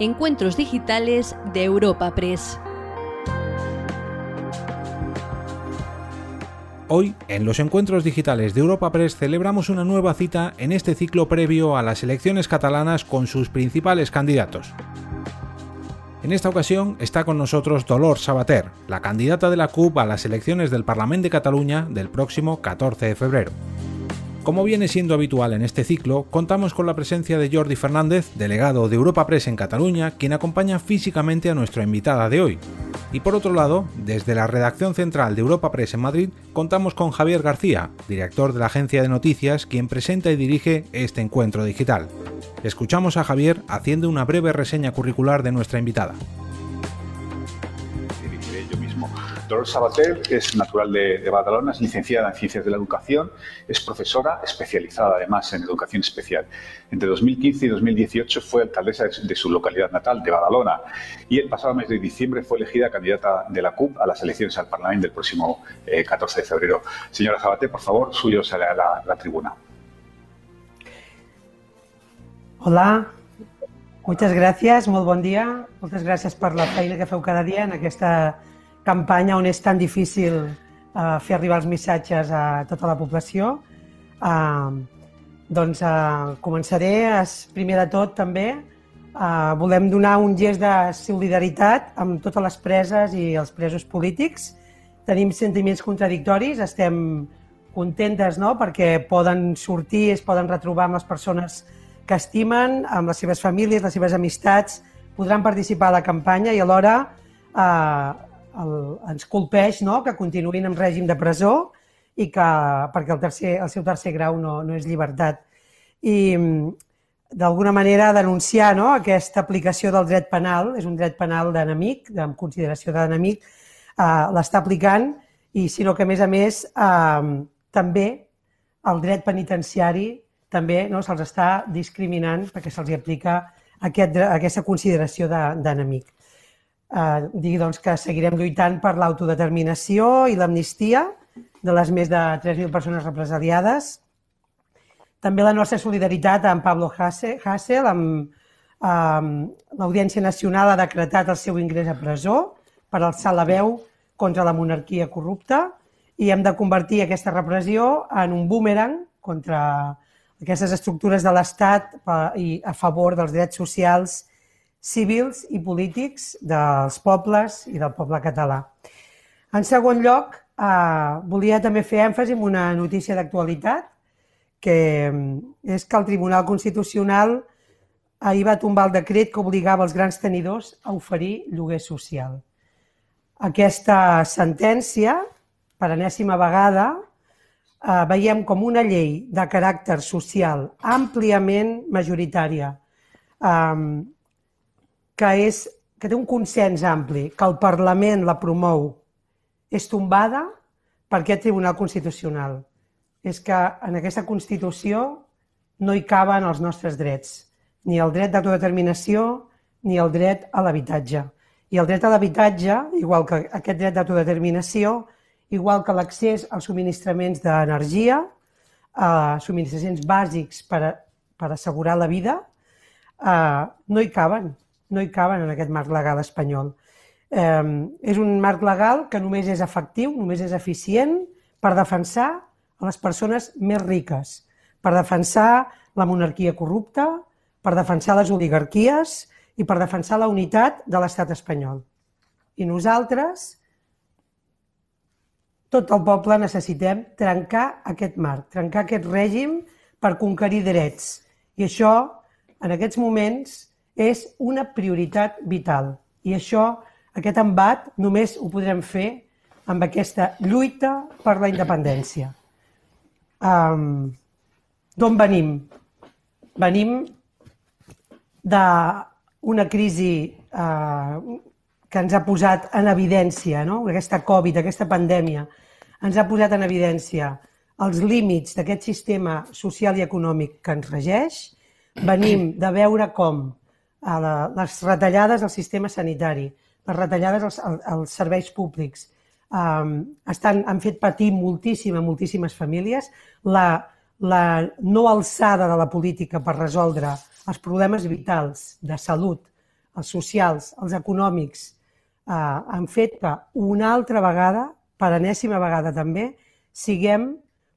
Encuentros Digitales de Europa Press. Hoy, en los encuentros digitales de Europa Press, celebramos una nueva cita en este ciclo previo a las elecciones catalanas con sus principales candidatos. En esta ocasión está con nosotros Dolor Sabater, la candidata de la CUP a las elecciones del Parlamento de Cataluña del próximo 14 de febrero. Como viene siendo habitual en este ciclo, contamos con la presencia de Jordi Fernández, delegado de Europa Press en Cataluña, quien acompaña físicamente a nuestra invitada de hoy. Y por otro lado, desde la redacción central de Europa Press en Madrid, contamos con Javier García, director de la agencia de noticias, quien presenta y dirige este encuentro digital. Escuchamos a Javier haciendo una breve reseña curricular de nuestra invitada. Dolores Sabater es natural de, de, Badalona, es licenciada en Ciencias de la Educación, es profesora especializada además en Educación Especial. Entre 2015 y 2018 fue alcaldesa de, su localidad natal, de Badalona, y el pasado mes de diciembre fue elegida candidata de la CUP a las elecciones al Parlamento del próximo eh, 14 de febrero. Señora Sabater, por favor, suyo será la, la tribuna. Hola, moltes gràcies, molt bon dia. Moltes gràcies per la feina que feu cada dia en aquesta campanya on és tan difícil uh, fer arribar els missatges a tota la població. Uh, doncs uh, començaré, es, primer de tot també, uh, volem donar un gest de solidaritat amb totes les preses i els presos polítics. Tenim sentiments contradictoris, estem contentes no? perquè poden sortir, es poden retrobar amb les persones que estimen, amb les seves famílies, les seves amistats, podran participar a la campanya i alhora eh, el, ens colpeix no? que continuïn en règim de presó i que, perquè el, tercer, el seu tercer grau no, no és llibertat. I d'alguna manera denunciar no? aquesta aplicació del dret penal, és un dret penal d'enemic, amb consideració d'enemic, eh, l'està aplicant i sinó que a més a més eh, també el dret penitenciari també no, se'ls està discriminant perquè se'ls aplica aquest, aquesta consideració d'enemic. De, eh, digui doncs, que seguirem lluitant per l'autodeterminació i l'amnistia de les més de 3.000 persones represaliades. També la nostra solidaritat amb Pablo Hassel, amb eh, l'Audiència Nacional ha decretat el seu ingrés a presó per alçar la veu contra la monarquia corrupta i hem de convertir aquesta repressió en un boomerang contra aquestes estructures de l'Estat i a favor dels drets socials, civils i polítics dels pobles i del poble català. En segon lloc, eh, volia també fer èmfasi en una notícia d'actualitat, que és que el Tribunal Constitucional ahir va tombar el decret que obligava els grans tenidors a oferir lloguer social. Aquesta sentència, per enèsima vegada, eh, veiem com una llei de caràcter social àmpliament majoritària, eh, que, és, que té un consens ampli, que el Parlament la promou, és tombada per aquest Tribunal Constitucional. És que en aquesta Constitució no hi caben els nostres drets, ni el dret d'autodeterminació ni el dret a l'habitatge. I el dret a l'habitatge, igual que aquest dret d'autodeterminació, igual que l'accés als subministraments d'energia, a subministraments bàsics per, a, per assegurar la vida, eh, no hi caben, no hi caben en aquest marc legal espanyol. Eh, és un marc legal que només és efectiu, només és eficient per defensar a les persones més riques, per defensar la monarquia corrupta, per defensar les oligarquies i per defensar la unitat de l'estat espanyol. I nosaltres tot el poble necessitem trencar aquest marc, trencar aquest règim per conquerir drets. I això, en aquests moments, és una prioritat vital. I això, aquest embat, només ho podrem fer amb aquesta lluita per la independència. Um, D'on venim? Venim d'una crisi uh, que ens ha posat en evidència, no? aquesta Covid, aquesta pandèmia, ens ha posat en evidència els límits d'aquest sistema social i econòmic que ens regeix. Venim de veure com a la, les retallades al sistema sanitari, les retallades als, als serveis públics, um, estan, han fet patir moltíssim a moltíssimes famílies, la, la no alçada de la política per resoldre els problemes vitals de salut els socials, els econòmics, eh, han fet que una altra vegada, per enèsima vegada també, siguem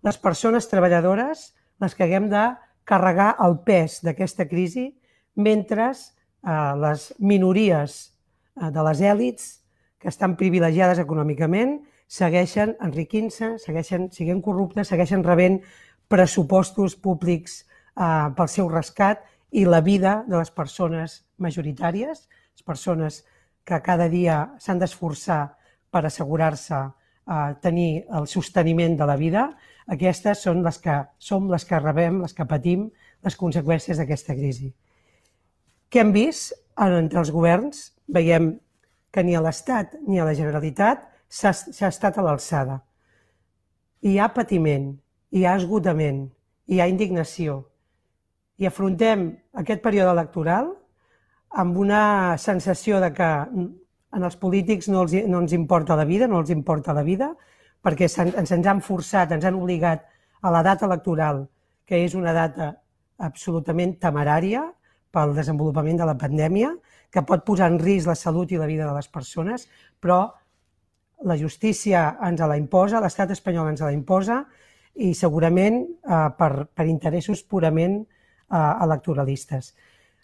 les persones treballadores les que haguem de carregar el pes d'aquesta crisi mentre eh, les minories eh, de les èlits que estan privilegiades econòmicament segueixen enriquint-se, segueixen siguent corruptes, segueixen rebent pressupostos públics eh, pel seu rescat i la vida de les persones majoritàries, les persones que cada dia s'han d'esforçar per assegurar-se eh, tenir el sosteniment de la vida, aquestes són les que som les que rebem, les que patim les conseqüències d'aquesta crisi. Què hem vist entre els governs? Veiem que ni a l'Estat ni a la Generalitat s'ha estat a l'alçada. Hi ha patiment, hi ha esgotament, hi ha indignació. I afrontem aquest període electoral amb una sensació de que en els polítics no, els, no ens importa la vida, no els importa la vida, perquè ens, ens han forçat, ens han obligat a la data electoral, que és una data absolutament temerària pel desenvolupament de la pandèmia, que pot posar en risc la salut i la vida de les persones, però la justícia ens la imposa, l'estat espanyol ens la imposa i segurament eh, per, per interessos purament eh, electoralistes.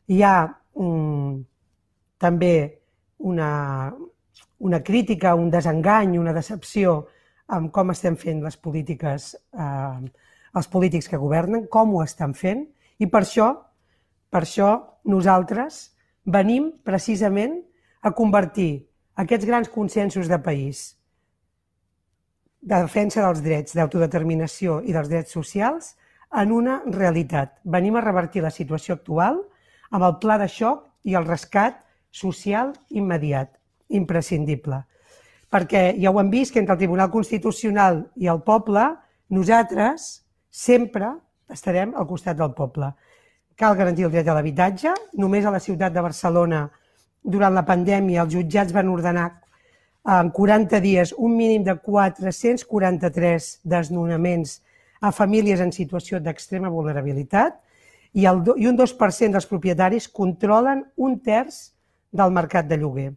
Hi ha mm, també una, una crítica, un desengany, una decepció amb com estem fent les polítiques, eh, els polítics que governen, com ho estan fent, i per això, per això nosaltres venim precisament a convertir aquests grans consensos de país de defensa dels drets d'autodeterminació i dels drets socials en una realitat. Venim a revertir la situació actual amb el pla de xoc i el rescat social immediat, imprescindible. Perquè ja ho hem vist que entre el Tribunal Constitucional i el poble, nosaltres sempre estarem al costat del poble. Cal garantir el dret a l'habitatge. Només a la ciutat de Barcelona, durant la pandèmia, els jutjats van ordenar en 40 dies un mínim de 443 desnonaments a famílies en situació d'extrema vulnerabilitat i, el, i un 2% dels propietaris controlen un terç del mercat de lloguer.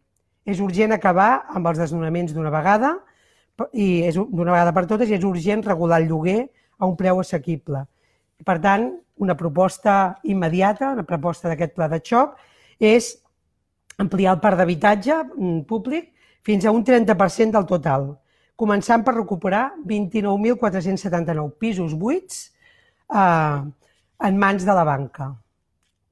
És urgent acabar amb els desnonaments d'una vegada i és d'una vegada per totes i és urgent regular el lloguer a un preu assequible. Per tant, una proposta immediata, una proposta d'aquest pla de xoc, és ampliar el parc d'habitatge mm, públic fins a un 30% del total, començant per recuperar 29.479 pisos buits eh, en mans de la banca.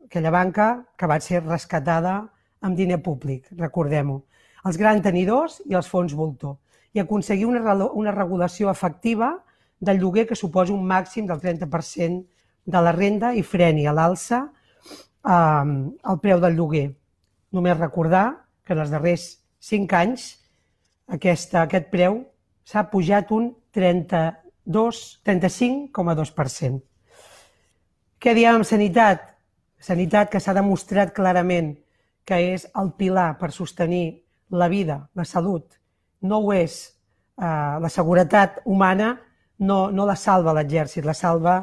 Aquella banca que va ser rescatada amb diner públic, recordem-ho, els grans tenidors i els fons voltor, i aconseguir una, una regulació efectiva del lloguer que suposi un màxim del 30% de la renda i freni a l'alça eh, el preu del lloguer. Només recordar que en els darrers 5 anys aquesta, aquest preu s'ha pujat un 35,2%. Què diem amb sanitat? Sanitat que s'ha demostrat clarament que és el pilar per sostenir la vida, la salut, no ho és eh, la seguretat humana, no, no la salva l'exèrcit, la salva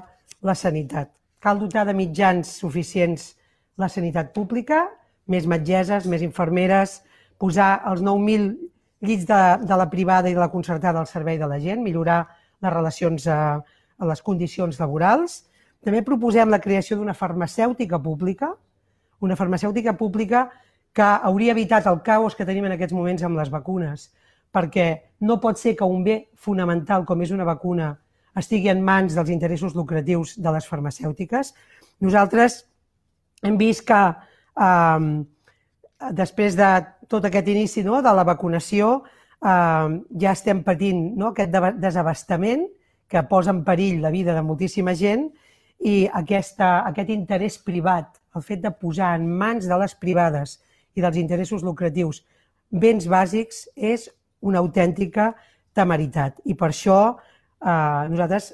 la sanitat. Cal dotar de mitjans suficients la sanitat pública, més metgeses, més infermeres, posar els 9.000 llits de, de la privada i de la concertada al servei de la gent, millorar les relacions a, a les condicions laborals. També proposem la creació d'una farmacèutica pública, una farmacèutica pública que hauria evitat el caos que tenim en aquests moments amb les vacunes, perquè no pot ser que un bé fonamental com és una vacuna estigui en mans dels interessos lucratius de les farmacèutiques. Nosaltres hem vist que eh, després de tot aquest inici no, de la vacunació eh, ja estem patint no, aquest desabastament que posa en perill la vida de moltíssima gent i aquesta, aquest interès privat el fet de posar en mans de les privades i dels interessos lucratius béns bàsics és una autèntica temeritat. I per això eh, nosaltres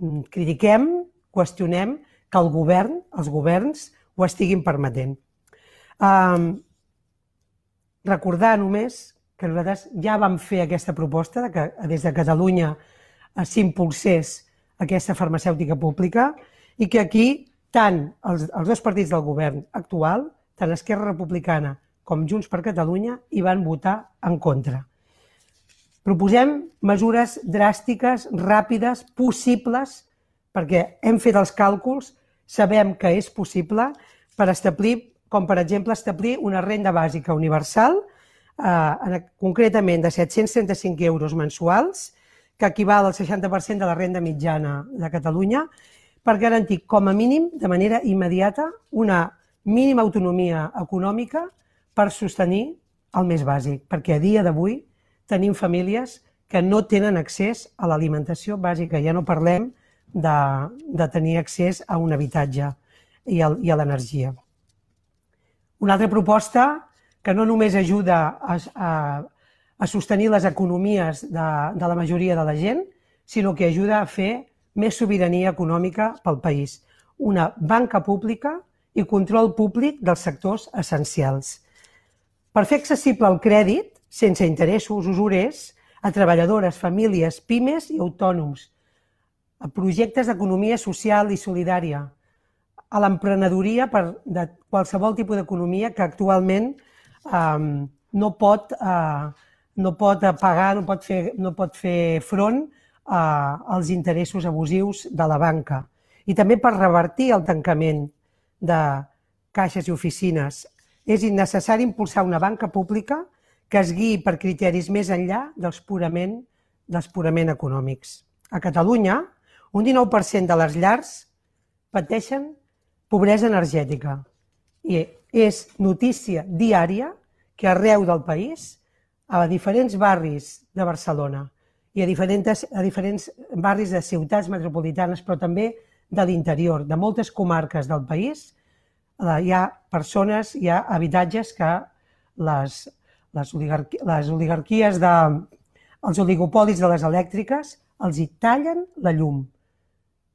mm, critiquem, qüestionem que el govern, els governs, ho estiguin permetent. Eh, recordar només que nosaltres ja vam fer aquesta proposta de que des de Catalunya eh, s'impulsés aquesta farmacèutica pública i que aquí tant els, els dos partits del govern actual, tant Esquerra Republicana com Junts per Catalunya hi van votar en contra. Proposem mesures dràstiques, ràpides, possibles, perquè hem fet els càlculs, sabem que és possible, per establir, com per exemple establir una renda bàsica universal, eh, concretament de 735 euros mensuals, que equival al 60% de la renda mitjana de Catalunya, per garantir com a mínim, de manera immediata, una mínima autonomia econòmica per sostenir el més bàsic, perquè a dia d'avui tenim famílies que no tenen accés a l'alimentació bàsica. Ja no parlem de, de tenir accés a un habitatge i, a, i a l'energia. Una altra proposta que no només ajuda a, a, a sostenir les economies de, de la majoria de la gent, sinó que ajuda a fer més sobirania econòmica pel país, una banca pública i control públic dels sectors essencials. Per fer accessible el crèdit, sense interessos usurers, a treballadores, famílies, pimes i autònoms, a projectes d'economia social i solidària, a l'emprenedoria per de qualsevol tipus d'economia que actualment eh, no pot eh, no pot pagar, no pot fer, no pot fer front a, als interessos abusius de la banca. I també per revertir el tancament de caixes i oficines. És innecessari impulsar una banca pública que es guiï per criteris més enllà dels purament, dels purament econòmics. A Catalunya, un 19% de les llars pateixen pobresa energètica i és notícia diària que arreu del país a diferents barris de Barcelona i a diferents, a diferents barris de ciutats metropolitanes, però també de l'interior, de moltes comarques del país, eh, hi ha persones, hi ha habitatges que les, les, oligarqui, les oligarquies, de, els oligopolis de les elèctriques els hi tallen la llum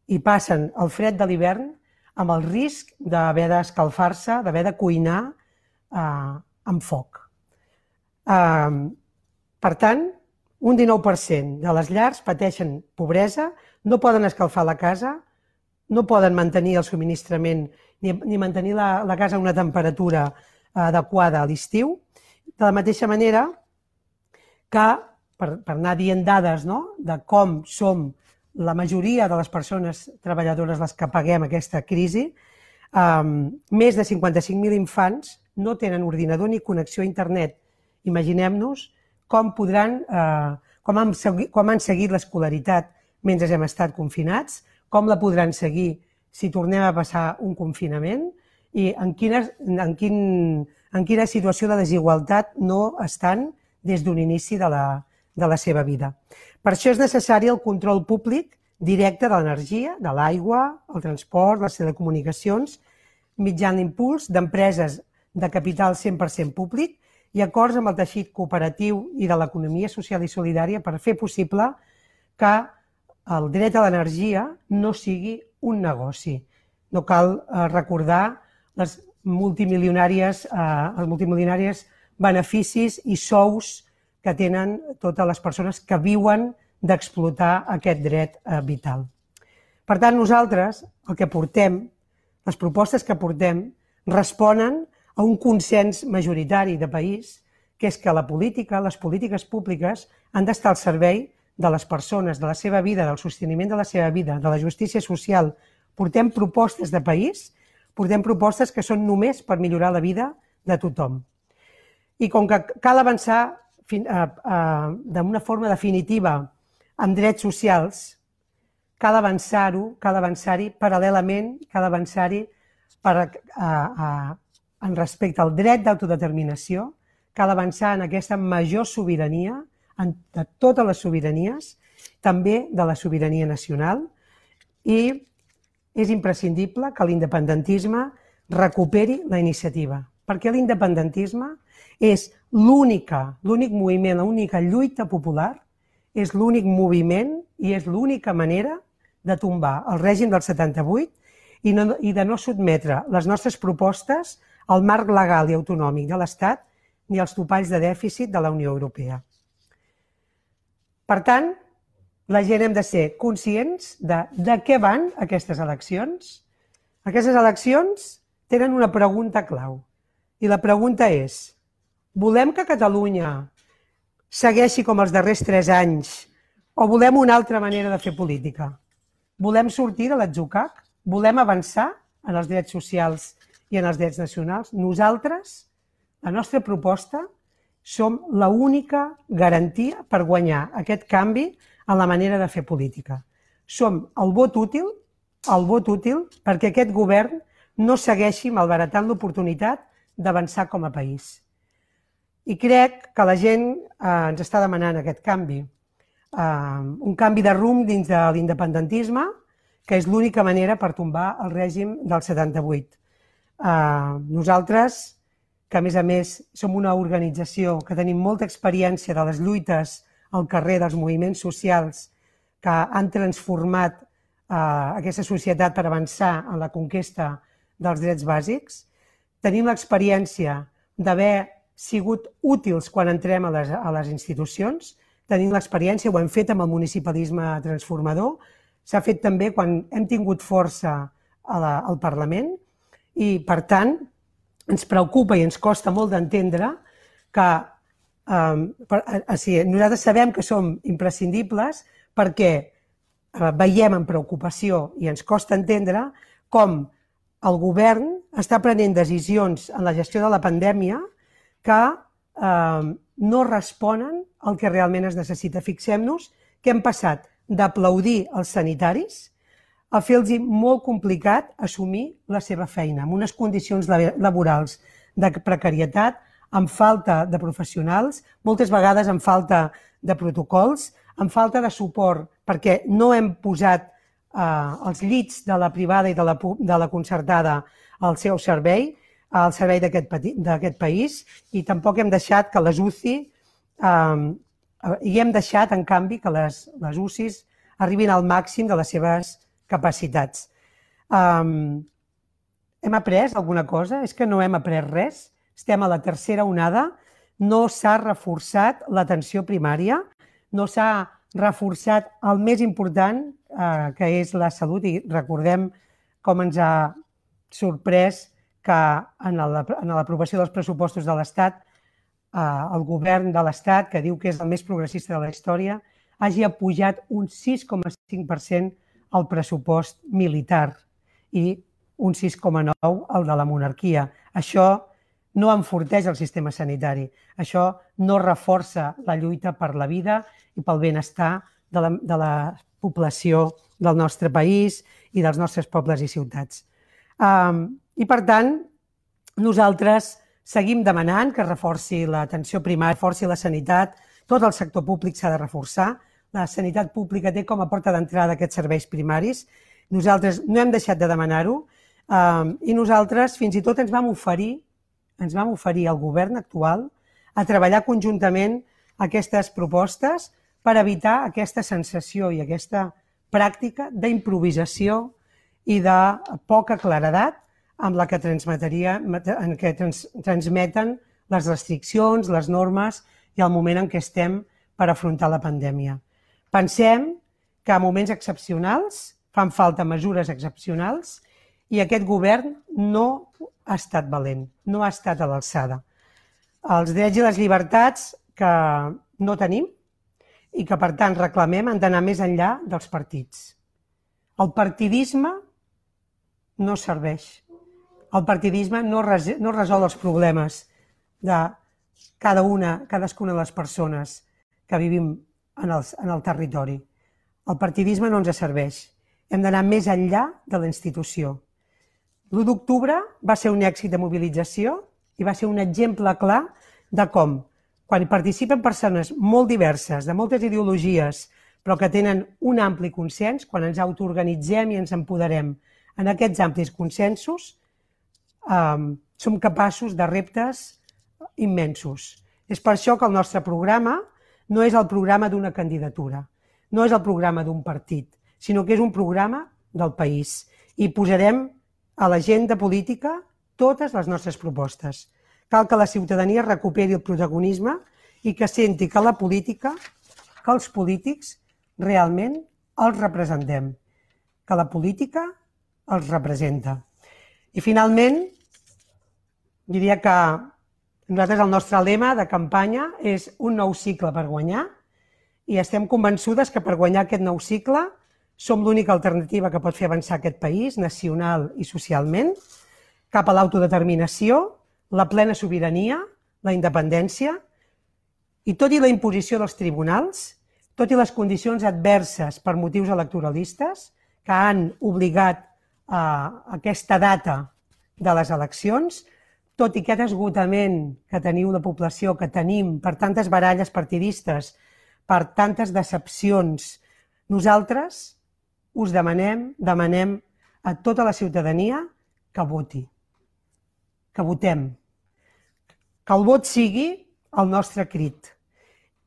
i passen el fred de l'hivern amb el risc d'haver d'escalfar-se, d'haver de cuinar eh, amb foc. Per tant, un 19% de les llars pateixen pobresa, no poden escalfar la casa, no poden mantenir el subministrament ni, ni mantenir la, la casa a una temperatura adequada a l'estiu. De la mateixa manera que, per, per anar dient dades no? de com som la majoria de les persones treballadores les que paguem aquesta crisi, um, més de 55.000 infants no tenen ordinador ni connexió a internet Imaginem-nos com podran, eh, com, han, com han seguit l'escolaritat mentre hem estat confinats, com la podran seguir si tornem a passar un confinament i en quina, en quin, en quina situació de desigualtat no estan des d'un inici de la, de la seva vida. Per això és necessari el control públic directe de l'energia, de l'aigua, el transport, les telecomunicacions, mitjan l'impuls d'empreses de capital 100% públic i acords amb el teixit cooperatiu i de l'economia social i solidària per fer possible que el dret a l'energia no sigui un negoci. No cal eh, recordar les multimilionàries, eh, els multimilionàries beneficis i sous que tenen totes les persones que viuen d'explotar aquest dret eh, vital. Per tant, nosaltres el que portem, les propostes que portem, responen a un consens majoritari de país, que és que la política, les polítiques públiques, han d'estar al servei de les persones, de la seva vida, del sosteniment de la seva vida, de la justícia social. Portem propostes de país, portem propostes que són només per millorar la vida de tothom. I com que cal avançar eh, eh, d'una forma definitiva amb drets socials, cal avançar-ho, cal avançar-hi paral·lelament, cal avançar-hi per, a, a, en respecte al dret d'autodeterminació, cal avançar en aquesta major sobirania, en, de totes les sobiranies, també de la sobirania nacional, i és imprescindible que l'independentisme recuperi la iniciativa, perquè l'independentisme és l'única, l'únic moviment, l'única lluita popular, és l'únic moviment i és l'única manera de tombar el règim del 78 i, no, i de no sotmetre les nostres propostes al marc legal i autonòmic de l'Estat ni als topalls de dèficit de la Unió Europea. Per tant, la gent hem de ser conscients de, de què van aquestes eleccions. Aquestes eleccions tenen una pregunta clau. I la pregunta és, volem que Catalunya segueixi com els darrers tres anys o volem una altra manera de fer política? Volem sortir de l'atzucac? Volem avançar en els drets socials i en els drets nacionals? Nosaltres, la nostra proposta, som la única garantia per guanyar aquest canvi en la manera de fer política. Som el vot útil, el vot útil perquè aquest govern no segueixi malbaratant l'oportunitat d'avançar com a país. I crec que la gent eh, ens està demanant aquest canvi. Eh, un canvi de rumb dins de l'independentisme, que és l'única manera per tombar el règim del 78. Eh, nosaltres, que a més a més som una organització que tenim molta experiència de les lluites al carrer dels moviments socials que han transformat eh, aquesta societat per avançar en la conquesta dels drets bàsics, tenim l'experiència d'haver sigut útils quan entrem a les, a les institucions, tenim l'experiència, ho hem fet amb el municipalisme transformador, s'ha fet també quan hem tingut força a la, al Parlament. I, per tant, ens preocupa i ens costa molt d'entendre que eh, per, eh, sí, nosaltres sabem que som imprescindibles perquè eh, veiem amb preocupació i ens costa entendre com el govern està prenent decisions en la gestió de la pandèmia que eh, no responen al que realment es necessita. Fixem-nos que hem passat d'aplaudir els sanitaris a fer-los molt complicat assumir la seva feina, amb unes condicions laborals de precarietat, amb falta de professionals, moltes vegades amb falta de protocols, amb falta de suport, perquè no hem posat eh, els llits de la privada i de la, de la concertada al seu servei, al servei d'aquest país, i tampoc hem deixat que les UCI, eh, i hem deixat, en canvi, que les, les UCIs arribin al màxim de les seves capacitats. Um, hem après alguna cosa? És que no hem après res? Estem a la tercera onada, no s'ha reforçat l'atenció primària, no s'ha reforçat el més important, eh, que és la salut, i recordem com ens ha sorprès que en l'aprovació dels pressupostos de l'Estat, eh, el govern de l'Estat, que diu que és el més progressista de la història, hagi apujat un 6,5% el pressupost militar i un 6,9% el de la monarquia. Això no enforteix el sistema sanitari. Això no reforça la lluita per la vida i pel benestar de la, de la població del nostre país i dels nostres pobles i ciutats. Um, I, per tant, nosaltres seguim demanant que reforci l'atenció primària, reforci la sanitat, tot el sector públic s'ha de reforçar, la sanitat pública té com a porta d'entrada aquests serveis primaris. Nosaltres no hem deixat de demanar-ho um, i nosaltres fins i tot ens vam oferir ens vam oferir al govern actual a treballar conjuntament aquestes propostes per evitar aquesta sensació i aquesta pràctica d'improvisació i de poca claredat amb la que transmetria, en què trans, transmeten les restriccions, les normes i el moment en què estem per afrontar la pandèmia. Pensem que a moments excepcionals fan falta mesures excepcionals i aquest govern no ha estat valent, no ha estat a l'alçada. Els drets i les llibertats que no tenim i que, per tant, reclamem han d'anar més enllà dels partits. El partidisme no serveix. El partidisme no, res, no resol els problemes de cada una, cadascuna de les persones que vivim en el, en el territori. El partidisme no ens serveix. Hem d'anar més enllà de la institució. L'1 d'octubre va ser un èxit de mobilització i va ser un exemple clar de com, quan hi participen persones molt diverses, de moltes ideologies, però que tenen un ampli consens, quan ens autoorganitzem i ens empoderem en aquests amplis consensos, eh, som capaços de reptes immensos. És per això que el nostre programa no és el programa d'una candidatura, no és el programa d'un partit, sinó que és un programa del país. I posarem a l'agenda política totes les nostres propostes. Cal que la ciutadania recuperi el protagonisme i que senti que la política, que els polítics realment els representem, que la política els representa. I finalment, diria que nosaltres el nostre lema de campanya és un nou cicle per guanyar i estem convençudes que per guanyar aquest nou cicle som l'única alternativa que pot fer avançar aquest país, nacional i socialment, cap a l'autodeterminació, la plena sobirania, la independència, i tot i la imposició dels tribunals, tot i les condicions adverses per motius electoralistes que han obligat a aquesta data de les eleccions, tot i aquest esgotament que teniu la població, que tenim per tantes baralles partidistes, per tantes decepcions, nosaltres us demanem, demanem a tota la ciutadania que voti, que votem, que el vot sigui el nostre crit.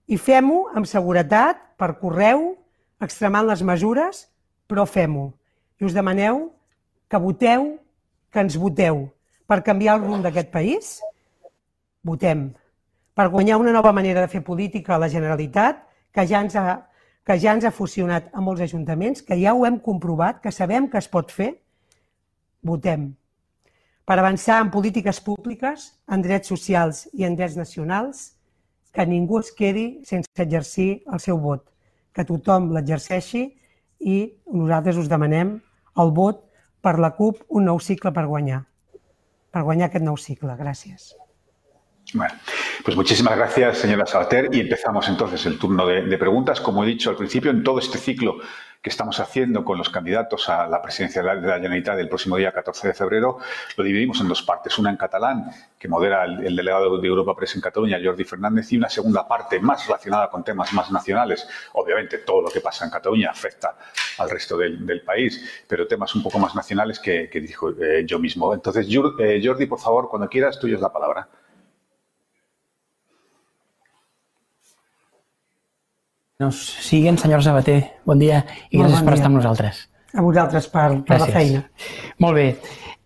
I fem-ho amb seguretat, per correu, extremant les mesures, però fem-ho. I us demaneu que voteu, que ens voteu per canviar el rumb d'aquest país. Votem. Per guanyar una nova manera de fer política a la Generalitat, que ja ens ha que ja ens ha fusionat a molts ajuntaments, que ja ho hem comprovat, que sabem que es pot fer, votem. Per avançar en polítiques públiques, en drets socials i en drets nacionals, que ningú es quedi sense exercir el seu vot, que tothom l'exerceixi i nosaltres us demanem el vot per la CUP un nou cicle per guanyar, per guanyar aquest nou cicle. Gràcies. Bueno, pues muchísimas gracias, señora Sabater. Y empezamos entonces el turno de, preguntas. Como he dicho al principio, en todo este ciclo que estamos haciendo con los candidatos a la presidencia de la, Generalitat del próximo día 14 de febrero, lo dividimos en dos partes. Una en catalán, que modera el, el delegado de Europa Press en Cataluña, Jordi Fernández, y una segunda parte más relacionada con temas más nacionales. Obviamente, todo lo que pasa en Cataluña afecta al resto del, del país, pero temas un poco más nacionales que, que dijo eh, yo mismo. Entonces, eh, Jordi, por favor, cuando quieras, tuyo es la palabra. Nos siguen, senyora Sabater. Bon dia i Molt gràcies bon per dia. estar amb nosaltres. A vosaltres per, per la feina. Molt bé.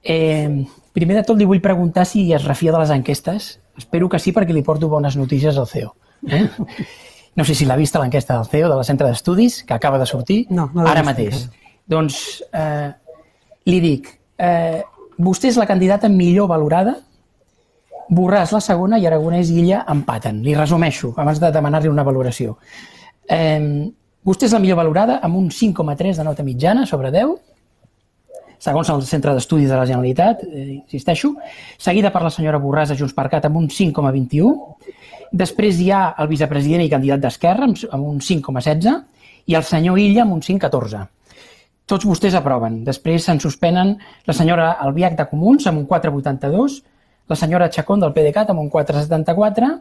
Eh, primer de tot li vull preguntar si es refia de les enquestes. Espero que sí perquè li porto bones notícies al CEO. Eh? No sé si l'ha vista l'enquesta del CEO, de la Centre d'Estudis, que acaba de sortir No, no ara mateix. encara. Doncs eh, li dic, eh, vostè és la candidata millor valorada, Borràs la segona i Aragonès i Illa empaten. Li resumeixo, abans de demanar-li una valoració. Eh, vostè és la millor valorada amb un 5,3 de nota mitjana sobre 10, segons el Centre d'Estudis de la Generalitat, eh, insisteixo, seguida per la senyora Borràs de Junts per Cat amb un 5,21, després hi ha el vicepresident i candidat d'Esquerra amb un 5,16 i el senyor Illa amb un 5,14. Tots vostès aproven. Després se'n suspenen la senyora Albiach de Comuns amb un 4,82, la senyora Chacón del PDeCAT amb un 4,74,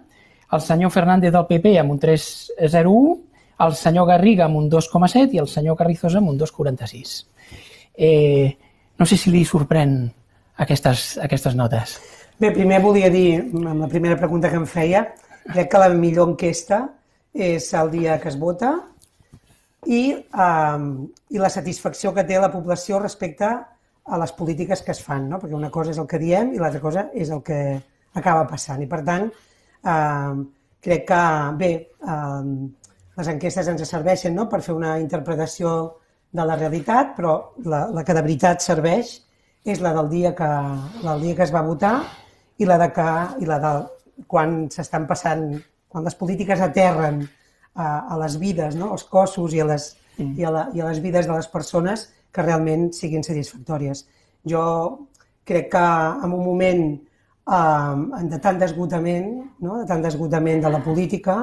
el senyor Fernández del PP amb un 3,01, el senyor Garriga amb un 2,7 i el senyor Carrizosa amb un 2,46. Eh, no sé si li sorprèn aquestes, aquestes notes. Bé, primer volia dir, amb la primera pregunta que em feia, crec que la millor enquesta és el dia que es vota i, um, i la satisfacció que té la població respecte a les polítiques que es fan, no? perquè una cosa és el que diem i l'altra cosa és el que acaba passant. I per tant, um, crec que, bé, um, les enquestes ens serveixen no? per fer una interpretació de la realitat, però la, la que de veritat serveix és la del dia que, la del dia que es va votar i la de, que, i la de quan s'estan passant, quan les polítiques aterren a, a les vides, no? als cossos i a, les, mm. i, a la, i a les vides de les persones que realment siguin satisfactòries. Jo crec que en un moment eh, de tant desgotament, no? de tant desgotament de la política,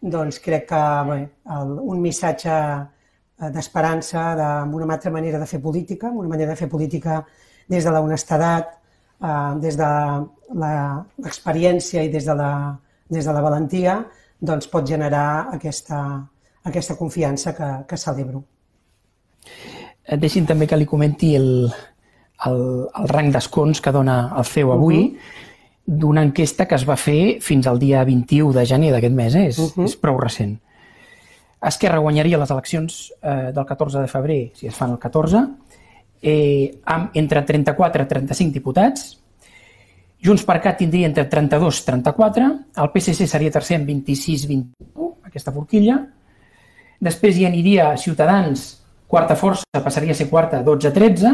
doncs crec que bé, el, un missatge eh, d'esperança, de, amb una altra manera de fer política, una manera de fer política des de la honestedat, eh, des de la- l'experiència i des de, la, des de la valentia, doncs pot generar aquesta, aquesta confiança que, que celebro. Eh, Deixi'm també que li comenti el, el, el rang d'escons que dona el CEU avui d'una enquesta que es va fer fins al dia 21 de gener d'aquest mes, eh? és, és prou recent. Esquerra guanyaria les eleccions eh, del 14 de febrer, si es fan el 14, eh, amb entre 34 i 35 diputats, Junts per Cat tindria entre 32 i 34, el PSC seria tercer amb 26-21, aquesta forquilla, Després hi aniria Ciutadans, quarta força, passaria a ser quarta, 12-13.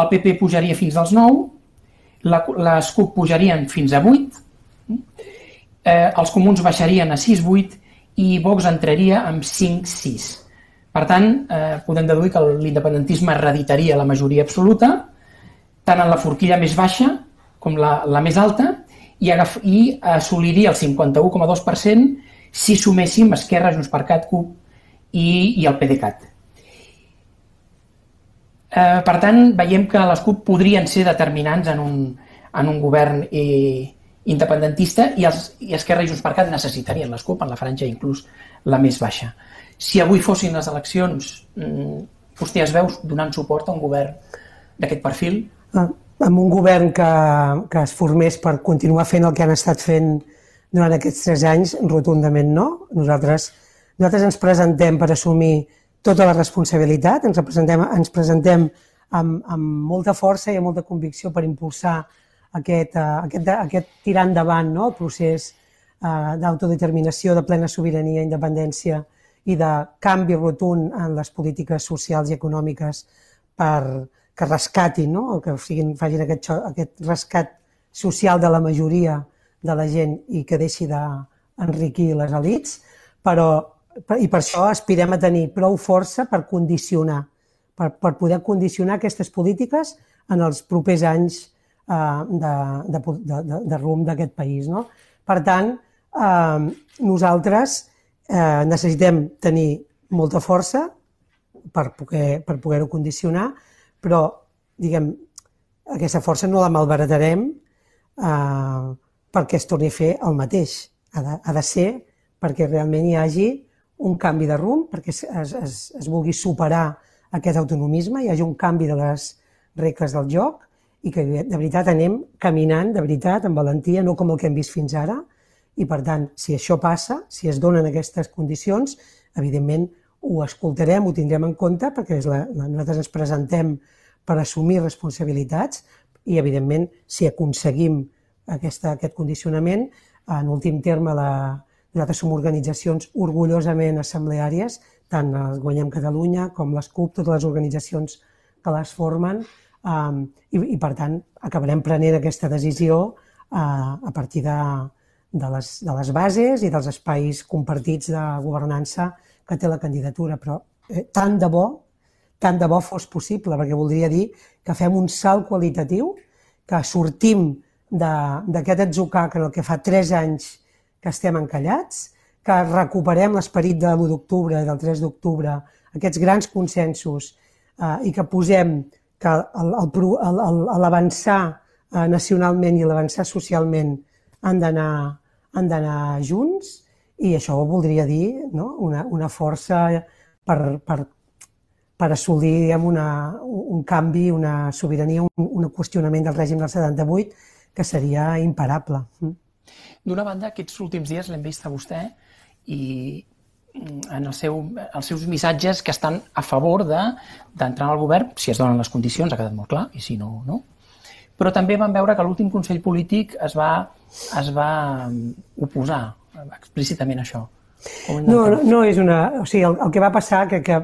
El PP pujaria fins als 9. La, les CUP pujarien fins a 8, eh, els comuns baixarien a 6-8 i Vox entraria amb 5-6. Per tant, eh, podem deduir que l'independentisme reditaria la majoria absoluta, tant en la forquilla més baixa com la, la més alta, i, agaf, i assoliria el 51,2% si suméssim Esquerra, Junts per Cat, CUP i, i el PDeCAT. Eh, per tant, veiem que les CUP podrien ser determinants en un, en un govern eh, independentista i, els, i Esquerra i Junts per Cat necessitarien les CUP en la franja inclús la més baixa. Si avui fossin les eleccions, mm, vostè es veu donant suport a un govern d'aquest perfil? Ah, amb un govern que, que es formés per continuar fent el que han estat fent durant aquests tres anys, rotundament no. Nosaltres, nosaltres ens presentem per assumir tota la responsabilitat, ens presentem, ens presentem amb, amb molta força i amb molta convicció per impulsar aquest, uh, aquest, aquest tirar endavant no? el procés uh, d'autodeterminació, de plena sobirania, independència i de canvi rotund en les polítiques socials i econòmiques per, que rescatin, no? o que siguin, facin aquest, aquest rescat social de la majoria de la gent i que deixi d'enriquir les elites, però i per això aspirem a tenir prou força per condicionar, per, per poder condicionar aquestes polítiques en els propers anys eh, de, de, de, de rumb d'aquest país. No? Per tant, eh, nosaltres eh, necessitem tenir molta força per poder-ho per poder condicionar, però diguem, aquesta força no la malbaratarem eh, perquè es torni a fer el mateix. Ha de, ha de ser perquè realment hi hagi un canvi de rumb, perquè es, es, es vulgui superar aquest autonomisme, hi hagi un canvi de les regles del joc i que de veritat anem caminant, de veritat, amb valentia, no com el que hem vist fins ara, i per tant, si això passa, si es donen aquestes condicions, evidentment ho escoltarem, ho tindrem en compte, perquè és la, nosaltres ens presentem per assumir responsabilitats i, evidentment, si aconseguim aquesta, aquest condicionament, en últim terme, la, nosaltres som organitzacions orgullosament assembleàries, tant el Guanyem Catalunya com les CUP, totes les organitzacions que les formen, Um, i, I, per tant, acabarem prenent aquesta decisió uh, a partir de, de, les, de les bases i dels espais compartits de governança que té la candidatura. Però eh, tant de bo, tant de bo fos possible, perquè voldria dir que fem un salt qualitatiu, que sortim d'aquest atzucac en el que fa tres anys que estem encallats, que recuperem l'esperit de l'1 d'octubre, del 3 d'octubre, aquests grans consensos, eh, i que posem que l'avançar eh, nacionalment i l'avançar socialment han d'anar han d'anar junts i això voldria dir no? una, una força per, per, per assolir diguem, una, un canvi, una sobirania, un, un qüestionament del règim del 78 que seria imparable. Mm. D'una banda, aquests últims dies l'hem vist a vostè i, en el seu, els seus missatges que estan a favor d'entrar de, al govern, si es donen les condicions, ha quedat molt clar, i si no, no. Però també vam veure que l'últim Consell Polític es va, es va oposar explícitament a això. No, no, no és una... O sigui, el, el que va passar que, que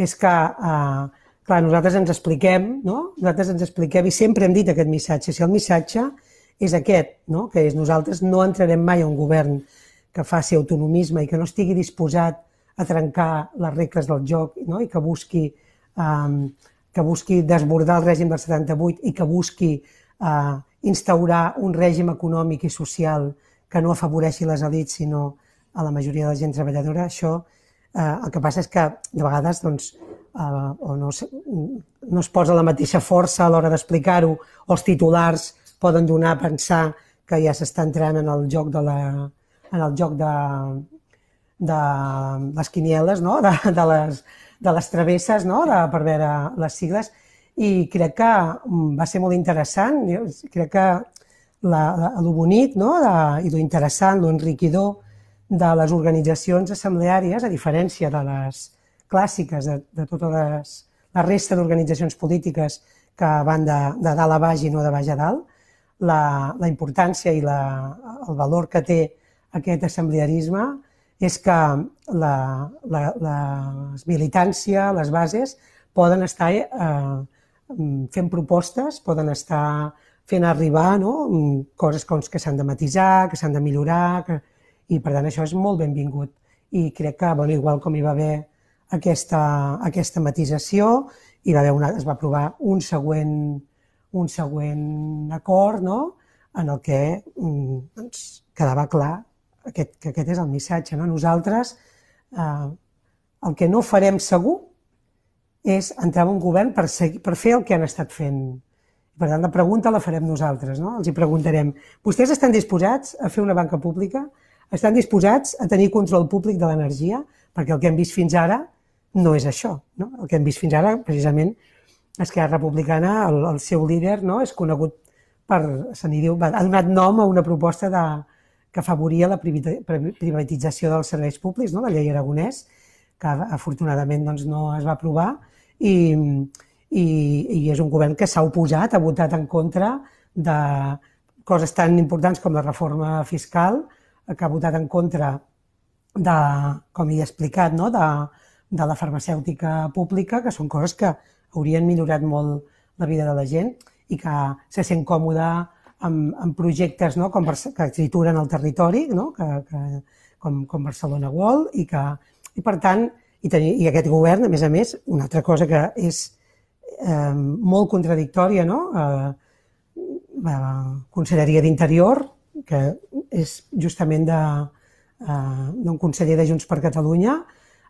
és que, uh, clar, nosaltres ens expliquem, no? Nosaltres ens expliquem i sempre hem dit aquest missatge. Si el missatge és aquest, no? que és nosaltres no entrarem mai a un govern que faci autonomisme i que no estigui disposat a trencar les regles del joc no? i que busqui, um, que busqui desbordar el règim del 78 i que busqui uh, instaurar un règim econòmic i social que no afavoreixi les elites sinó a la majoria de la gent treballadora, això uh, el que passa és que de vegades doncs, uh, o no, no es posa la mateixa força a l'hora d'explicar-ho, o els titulars poden donar a pensar que ja s'està entrant en el joc de la, en el joc de, de les quinieles, no? de, de, les, de les travesses, no? de, per veure les sigles, i crec que mm, va ser molt interessant, jo crec que la, la, lo bonic no? de, i lo interessant, lo enriquidor de les organitzacions assembleàries, a diferència de les clàssiques, de, de totes les, la resta d'organitzacions polítiques que van de, de dalt a baix i no de baix a dalt, la, la importància i la, el valor que té aquest assemblearisme és que la, la, les militància, les bases, poden estar eh, fent propostes, poden estar fent arribar no? coses com que s'han de matisar, que s'han de millorar, que... i per tant això és molt benvingut. I crec que, bueno, igual com hi va haver aquesta, aquesta matisació, hi va haver una, es va aprovar un següent, un següent acord no? en el que mm, doncs, quedava clar aquest, que aquest és el missatge. No? Nosaltres eh, el que no farem segur és entrar en un govern per, seguir, per fer el que han estat fent. Per tant, la pregunta la farem nosaltres. No? Els hi preguntarem, vostès estan disposats a fer una banca pública? Estan disposats a tenir control públic de l'energia? Perquè el que hem vist fins ara no és això. No? El que hem vist fins ara, precisament, Esquerra Republicana, el, el seu líder, no? és conegut per, se diu, ha donat nom a una proposta de, que afavoria la privatització dels serveis públics, no? la llei Aragonès, que afortunadament doncs, no es va aprovar, i, i, i és un govern que s'ha oposat, ha votat en contra de coses tan importants com la reforma fiscal, que ha votat en contra de, com he explicat, no? de, de la farmacèutica pública, que són coses que haurien millorat molt la vida de la gent i que se sent còmode amb, amb projectes no? com, que trituren el territori, no? que, que, com, com Barcelona World, i que, i per tant, i, tenir, i aquest govern, a més a més, una altra cosa que és eh, molt contradictòria, no? Eh, la Conselleria d'Interior, que és justament d'un eh, conseller de Junts per Catalunya,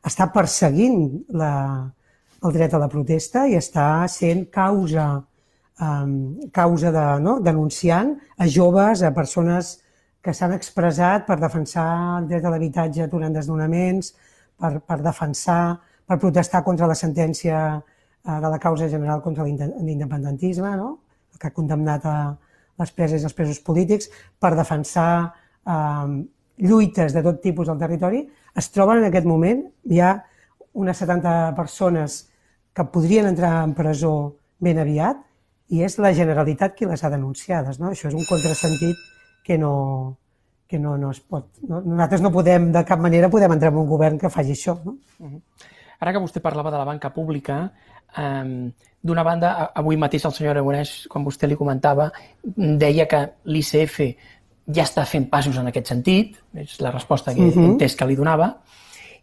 està perseguint la, el dret a la protesta i està sent causa, um, causa de, no? denunciant a joves, a persones que s'han expressat per defensar el dret a l'habitatge durant desnonaments, per, per defensar, per protestar contra la sentència uh, de la causa general contra l'independentisme, no? que ha condemnat a les preses i els presos polítics, per defensar eh, lluites de tot tipus al territori, es troben en aquest moment, hi ha unes 70 persones que podrien entrar en presó ben aviat i és la Generalitat qui les ha denunciades. No? Això és un contrasentit que no, que no, no es pot... No? Nosaltres no podem, de cap manera, podem entrar en un govern que faci això. No? Uh -huh. Ara que vostè parlava de la banca pública, eh, d'una banda, avui mateix el senyor Aragonès, quan vostè li comentava, deia que l'ICF ja està fent passos en aquest sentit, és la resposta que uh -huh. he entès que li donava,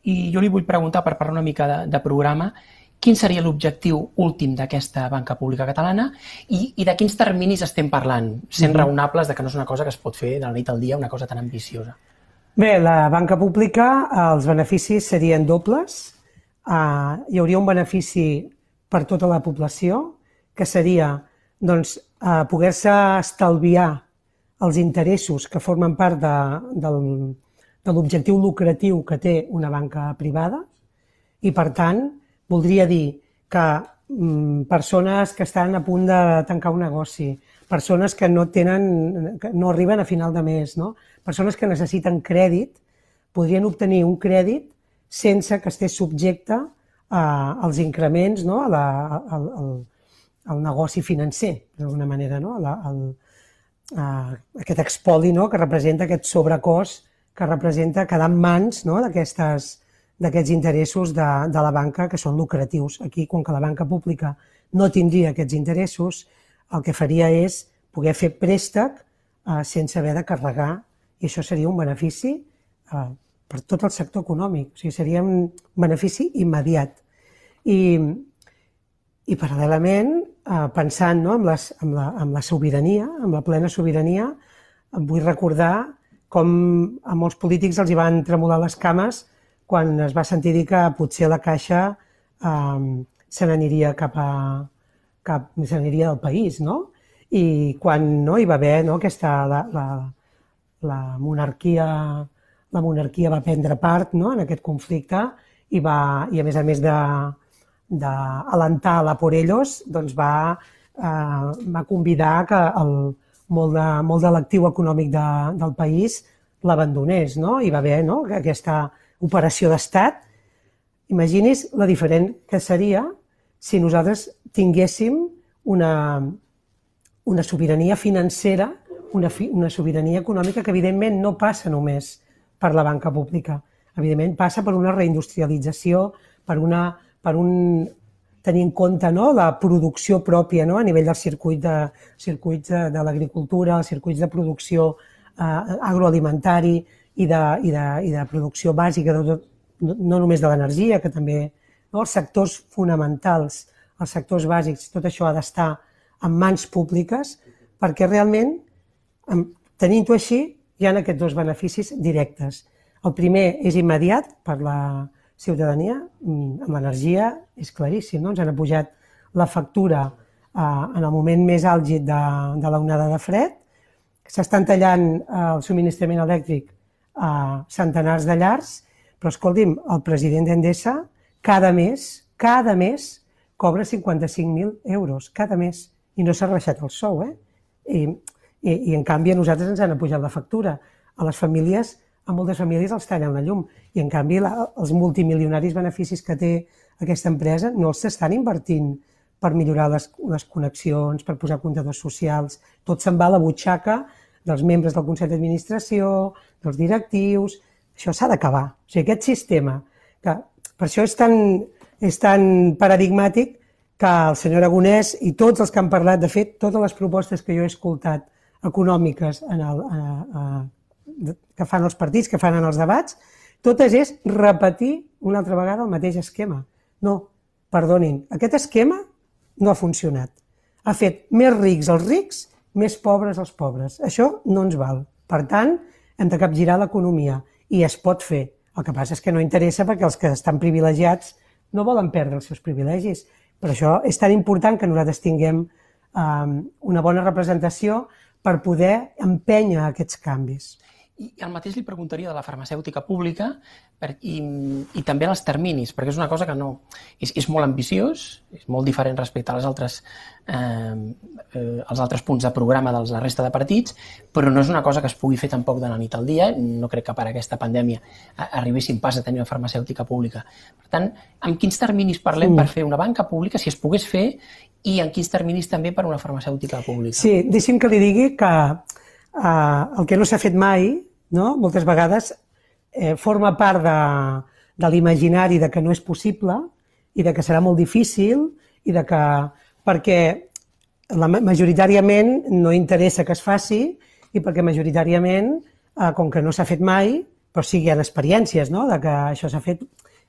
i jo li vull preguntar, per parlar una mica de, de programa, quin seria l'objectiu últim d'aquesta banca pública catalana i, i de quins terminis estem parlant, sent mm raonables de que no és una cosa que es pot fer de la nit al dia, una cosa tan ambiciosa. Bé, la banca pública, els beneficis serien dobles. Uh, hi hauria un benefici per tota la població, que seria doncs, uh, poder-se estalviar els interessos que formen part de, del, de l'objectiu lucratiu que té una banca privada i, per tant, Voldria dir que mm, persones que estan a punt de tancar un negoci, persones que no tenen, que no arriben a final de mes, no? persones que necessiten crèdit, podrien obtenir un crèdit sense que estés subjecte a, als increments, no? a la, al, al, al negoci financer, d'alguna manera, no? a la, al, a aquest expoli no? que representa aquest sobrecost que representa quedar en mans no? d'aquestes d'aquests interessos de, de la banca que són lucratius. Aquí, com que la banca pública no tindria aquests interessos, el que faria és poder fer préstec eh, sense haver de carregar, i això seria un benefici eh, per tot el sector econòmic, o sigui, seria un benefici immediat. I, i paral·lelament, eh, pensant no, amb, les, amb, la, amb la sobirania, amb la plena sobirania, vull recordar com a molts polítics els hi van tremolar les cames quan es va sentir dir que potser la Caixa eh, se n'aniria cap a cap, se n'aniria del país, no? I quan no, hi va haver no, aquesta, la, la, la, monarquia, la monarquia va prendre part no, en aquest conflicte i, va, i a més a més d'alentar la por ellos, doncs va, eh, va convidar que el, molt de, molt de l'actiu econòmic de, del país l'abandonés, no? I va haver no, aquesta, operació d'estat, imagini's la diferent que seria si nosaltres tinguéssim una, una sobirania financera, una, fi, una sobirania econòmica que evidentment no passa només per la banca pública. Evidentment passa per una reindustrialització, per, una, per un tenir en compte no, la producció pròpia no, a nivell del circuit de, circuits de, de l'agricultura, els circuits de producció eh, agroalimentari i de, i, de, i de producció bàsica, de tot, no, no només de l'energia, que també no, els sectors fonamentals, els sectors bàsics, tot això ha d'estar en mans públiques perquè realment, tenint-ho així, hi ha aquests dos beneficis directes. El primer és immediat per la ciutadania, mm, amb l'energia és claríssim, no? ens han pujat la factura eh, en el moment més àlgid de, de l'onada de fred, s'estan tallant eh, el subministrament elèctric a centenars de llars, però escolti'm, el president d'Endesa cada mes, cada mes, cobra 55.000 euros, cada mes, i no s'ha rebaixat el sou, eh? I, i, I en canvi a nosaltres ens han apujat la factura. A les famílies, a moltes famílies els tallen la llum, i en canvi la, els multimilionaris beneficis que té aquesta empresa no els estan invertint per millorar les, les connexions, per posar comptadors socials, tot se'n va a la butxaca dels membres del Consell d'Administració, dels directius, això s'ha d'acabar. O sigui, aquest sistema, que per això és tan, és tan paradigmàtic que el senyor Aragonès i tots els que han parlat, de fet, totes les propostes que jo he escoltat econòmiques en el, a, a, que fan els partits, que fan en els debats, totes és repetir una altra vegada el mateix esquema. No, perdonin, aquest esquema no ha funcionat. Ha fet més rics els rics, més pobres els pobres. Això no ens val. Per tant, hem de capgirar l'economia i es pot fer. El que passa és que no interessa perquè els que estan privilegiats no volen perdre els seus privilegis. Per això és tan important que nosaltres tinguem um, una bona representació per poder empènyer aquests canvis. I el mateix li preguntaria de la farmacèutica pública per, i, i també els terminis, perquè és una cosa que no... És, és molt ambiciós, és molt diferent respecte als altres, eh, eh, als altres punts de programa dels la resta de partits, però no és una cosa que es pugui fer tampoc de la nit al dia. No crec que per aquesta pandèmia arribéssim pas a tenir una farmacèutica pública. Per tant, amb quins terminis parlem mm. per fer una banca pública, si es pogués fer, i en quins terminis també per una farmacèutica pública? Sí, deixi'm que li digui que eh, el que no s'ha fet mai no? moltes vegades eh, forma part de, de l'imaginari de que no és possible i de que serà molt difícil i de que, perquè la, majoritàriament no interessa que es faci i perquè majoritàriament, eh, com que no s'ha fet mai, però sí hi ha experiències no? de que això s'ha fet,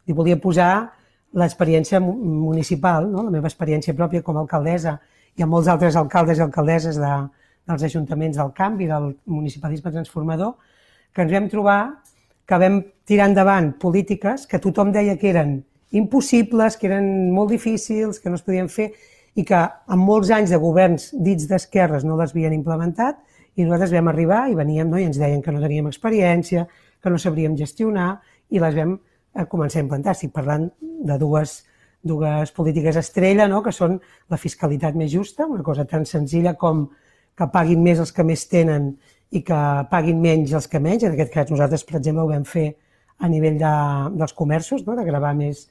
li volia posar l'experiència municipal, no? la meva experiència pròpia com a alcaldessa i amb molts altres alcaldes i alcaldesses de, dels ajuntaments del canvi, del municipalisme transformador, que ens vam trobar que vam tirar endavant polítiques que tothom deia que eren impossibles, que eren molt difícils, que no es podien fer i que amb molts anys de governs dits d'esquerres no les havien implementat i nosaltres vam arribar i veníem no? i ens deien que no teníem experiència, que no sabríem gestionar i les vam eh, començar a implantar. Estic parlant de dues, dues polítiques estrella, no? que són la fiscalitat més justa, una cosa tan senzilla com que paguin més els que més tenen i que paguin menys els que menys. En aquest cas nosaltres, per exemple, ho vam fer a nivell de, dels comerços, no? de gravar més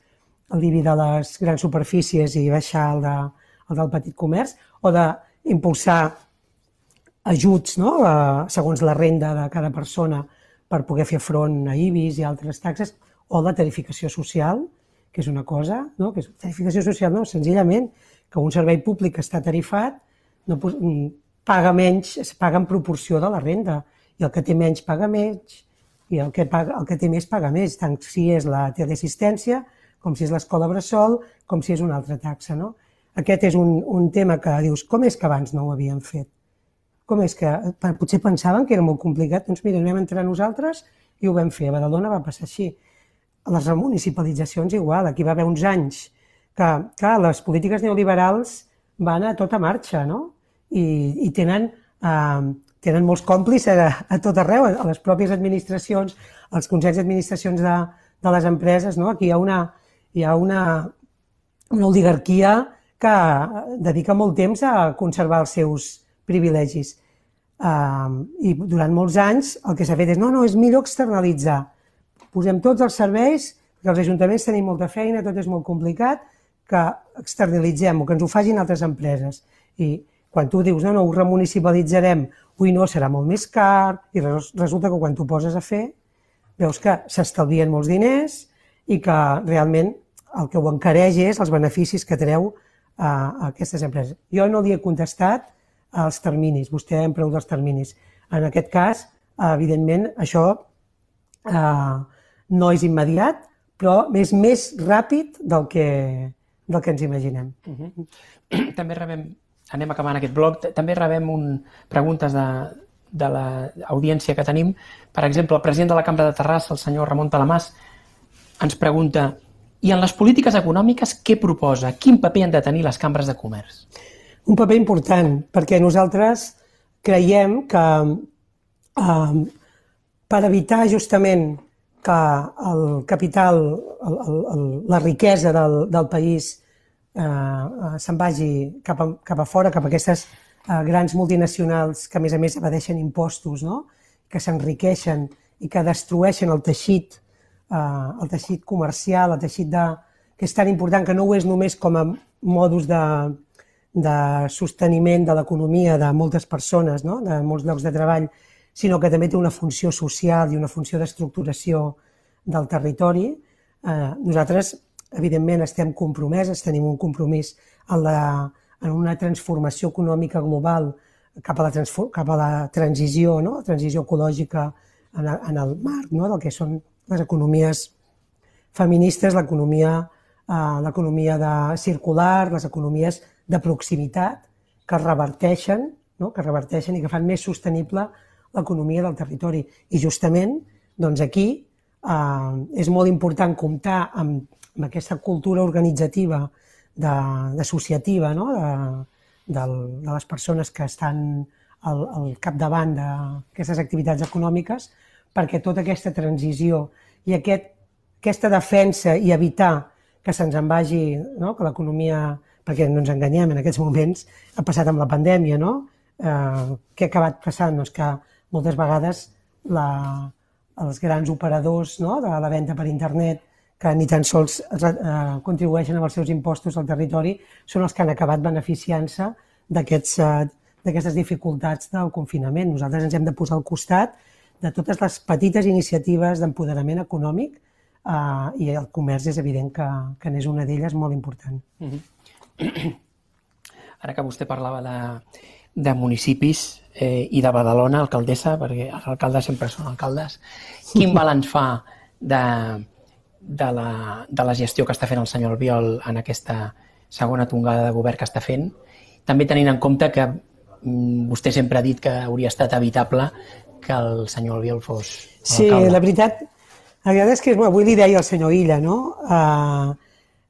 el l'IBI de les grans superfícies i baixar el, de, el del petit comerç, o d'impulsar ajuts no? segons la renda de cada persona per poder fer front a IBIs i altres taxes, o la tarificació social, que és una cosa, no? que és tarificació social, no, senzillament que un servei públic està tarifat no, paga menys, es paga en proporció de la renda, i el que té menys paga menys, i el que, paga, el que té més paga més, tant si és la teleassistència, com si és l'escola bressol, com si és una altra taxa. No? Aquest és un, un tema que dius, com és que abans no ho havien fet? Com és que potser pensaven que era molt complicat? Doncs mira, vam entrar nosaltres i ho vam fer. A Badalona va passar així. A les remunicipalitzacions igual. Aquí va haver uns anys que, clar, les polítiques neoliberals van a tota marxa, no? I, i tenen, eh, tenen molts còmplices a, a tot arreu, a les pròpies administracions, als consells d'administracions de, de les empreses. No? Aquí hi ha una, hi ha una, una oligarquia que dedica molt temps a conservar els seus privilegis. Uh, I durant molts anys el que s'ha fet és no, no, és millor externalitzar. Posem tots els serveis, perquè els ajuntaments tenim molta feina, tot és molt complicat, que externalitzem o que ens ho facin altres empreses. I quan tu dius, no, no, ho remunicipalitzarem, ui, no, serà molt més car, i resulta que quan tu poses a fer, veus que s'estalvien molts diners i que realment el que ho encareix és els beneficis que treu a, a aquestes empreses. Jo no li he contestat als terminis, vostè em pregunta els terminis. En aquest cas, evidentment, això eh, no és immediat, però és més ràpid del que, del que ens imaginem. Uh -huh. També rebem, anem acabant aquest blog, també rebem un, preguntes de, de l'audiència que tenim. Per exemple, el president de la Cambra de Terrassa, el senyor Ramon Talamàs, ens pregunta i en les polítiques econòmiques què proposa? Quin paper han de tenir les cambres de comerç? Un paper important, perquè nosaltres creiem que eh, per evitar justament que el capital, el, el, el, la riquesa del, del país eh, eh, se'n vagi cap a, cap a fora, cap a aquestes eh, grans multinacionals que a més a més evadeixen impostos, no? que s'enriqueixen i que destrueixen el teixit, eh, el teixit comercial, el teixit de, que és tan important que no ho és només com a modus de, de sosteniment de l'economia de moltes persones, no? de molts llocs de treball, sinó que també té una funció social i una funció d'estructuració del territori. Eh, nosaltres, evidentment, estem compromeses, tenim un compromís en, la, en una transformació econòmica global cap a la, cap a la transició, no? transició ecològica en, en el marc no? del que són les economies feministes, l'economia eh, l'economia de circular, les economies de proximitat que reverteixen, no? que reverteixen i que fan més sostenible l'economia del territori. I justament, doncs aquí eh, és molt important comptar amb, amb aquesta cultura organitzativa de, associativa no? de, de, de les persones que estan al, al capdavant d'aquestes activitats econòmiques perquè tota aquesta transició i aquest, aquesta defensa i evitar que se'ns en vagi, no? que l'economia, perquè no ens enganyem, en aquests moments ha passat amb la pandèmia, no? Eh, què ha acabat passant? Doncs que moltes vegades la, els grans operadors no, de la venda per internet que ni tan sols eh, contribueixen amb els seus impostos al territori, són els que han acabat beneficiant-se d'aquestes eh, dificultats del confinament. Nosaltres ens hem de posar al costat de totes les petites iniciatives d'empoderament econòmic eh, i el comerç és evident que, que n'és una d'elles molt important. Mm -hmm. Ara que vostè parlava de, de municipis eh, i de Badalona, alcaldessa, perquè els alcaldes sempre són alcaldes, quin balanç fa de, de, la, de la gestió que està fent el senyor Albiol en aquesta segona tongada de govern que està fent, també tenint en compte que mm, vostè sempre ha dit que hauria estat evitable que el senyor Albiol fos Sí, la veritat, la veritat és que avui li deia al senyor Illa, no? Uh,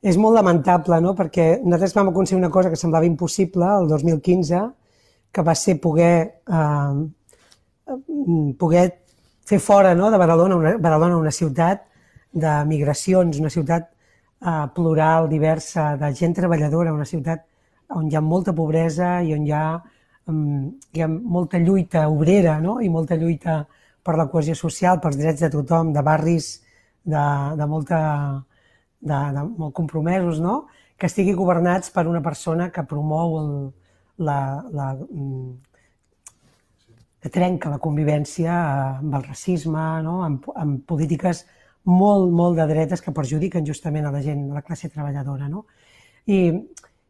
és molt lamentable, no? perquè nosaltres vam aconseguir una cosa que semblava impossible el 2015, que va ser poder, eh, poder fer fora no, de Badalona, una, Badalona una ciutat de migracions, una ciutat eh, plural, diversa, de gent treballadora, una ciutat on hi ha molta pobresa i on hi ha, um, hi ha molta lluita obrera no? i molta lluita per la cohesió social, pels drets de tothom, de barris de, de, molta, de, de molt compromesos, no? que estigui governats per una persona que promou el, la, la, mm, que trenca la convivència amb el racisme, no? amb, amb polítiques molt, molt de dretes que perjudiquen justament a la gent, a la classe treballadora. No? I,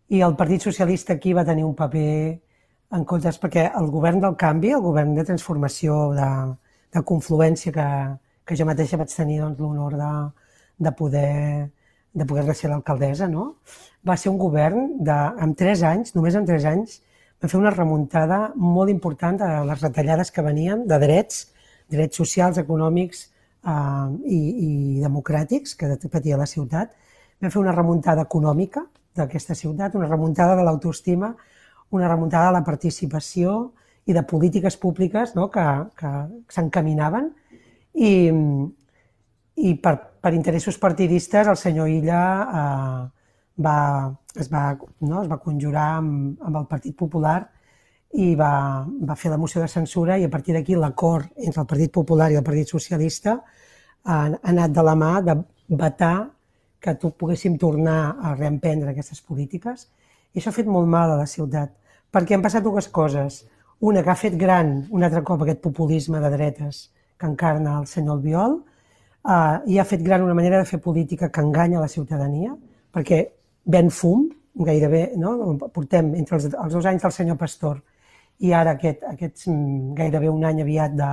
I el Partit Socialista aquí va tenir un paper en comptes, perquè el govern del canvi, el govern de transformació, de, de confluència que, que jo mateixa vaig tenir doncs, l'honor de, de poder de poder ser l'alcaldessa, no? va ser un govern de, en tres anys, només en tres anys, va fer una remuntada molt important de les retallades que venien de drets, drets socials, econòmics eh, i, i democràtics que patia la ciutat. Va fer una remuntada econòmica d'aquesta ciutat, una remuntada de l'autoestima, una remuntada de la participació i de polítiques públiques no? que, que s'encaminaven i, i per, per interessos partidistes el senyor Illa eh, va, es, va, no, es va conjurar amb, amb el Partit Popular i va, va fer la moció de censura i a partir d'aquí l'acord entre el Partit Popular i el Partit Socialista ha, ha anat de la mà de vetar que tu poguéssim tornar a reemprendre aquestes polítiques i això ha fet molt mal a la ciutat perquè han passat dues coses. Una que ha fet gran un altre cop aquest populisme de dretes que encarna el senyor Albiol, uh, i ha fet gran una manera de fer política que enganya la ciutadania, perquè ven fum, gairebé, no? portem entre els, els dos anys del senyor Pastor i ara aquest, aquest mm, gairebé un any aviat de,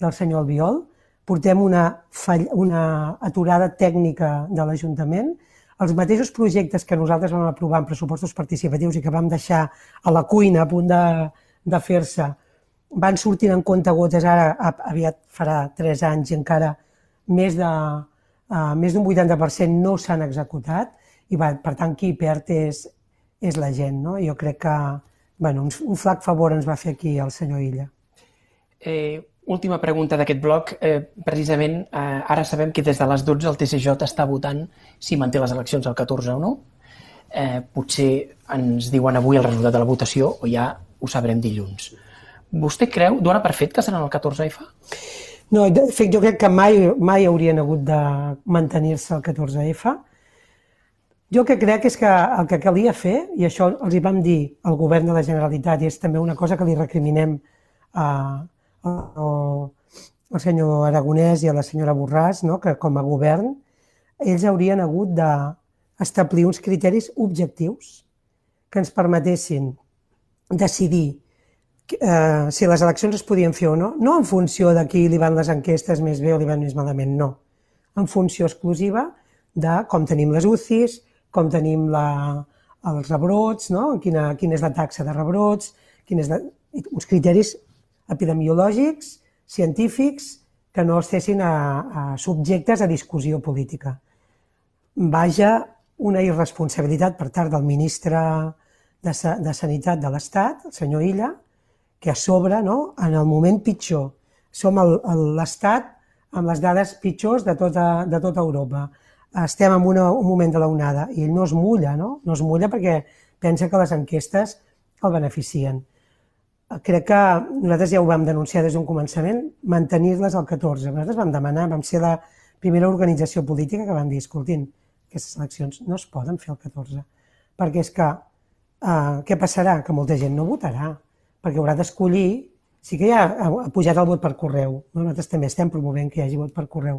del senyor Albiol, portem una, fall, una aturada tècnica de l'Ajuntament, els mateixos projectes que nosaltres vam aprovar en pressupostos participatius i que vam deixar a la cuina a punt de, de fer-se, van sortint en compte gotes, ara aviat farà tres anys i encara més de uh, més d'un 80% no s'han executat i per tant qui perd és, és la gent. No? Jo crec que bueno, un, un flac favor ens va fer aquí el senyor Illa. Eh, última pregunta d'aquest bloc. Eh, precisament, eh, ara sabem que des de les 12 el TCJ està votant si manté les eleccions el 14 o no. Eh, potser ens diuen avui el resultat de la votació o ja ho sabrem dilluns. Vostè creu, dona per fet que seran el 14F? No, de fet, jo crec que mai, mai haurien hagut de mantenir-se el 14F. Jo que crec és que el que calia fer, i això els hi vam dir al govern de la Generalitat, i és també una cosa que li recriminem a, al senyor Aragonès i a la senyora Borràs, no? que com a govern ells haurien hagut d'establir uns criteris objectius que ens permetessin decidir eh, si les eleccions es podien fer o no, no en funció de qui li van les enquestes més bé o li van més malament, no. En funció exclusiva de com tenim les UCIs, com tenim la, els rebrots, no? quina, quina és la taxa de rebrots, quin és la, uns criteris epidemiològics, científics, que no estessin a, a subjectes a discussió política. Vaja una irresponsabilitat per part del ministre de, de Sanitat de l'Estat, el senyor Illa, que a sobre, no, en el moment pitjor, som l'Estat amb les dades pitjors de tota, de tota Europa. Estem en una, un moment de l'onada i ell no es mulla, no? No es mulla perquè pensa que les enquestes el beneficien crec que nosaltres ja ho vam denunciar des d'un començament, mantenir-les al 14. Nosaltres vam demanar, vam ser la primera organització política que vam dir, escoltin, aquestes eleccions no es poden fer el 14, perquè és que uh, què passarà? Que molta gent no votarà, perquè haurà d'escollir, sí que ja ha, ha pujat el vot per correu, nosaltres també estem promovent que hi hagi vot per correu,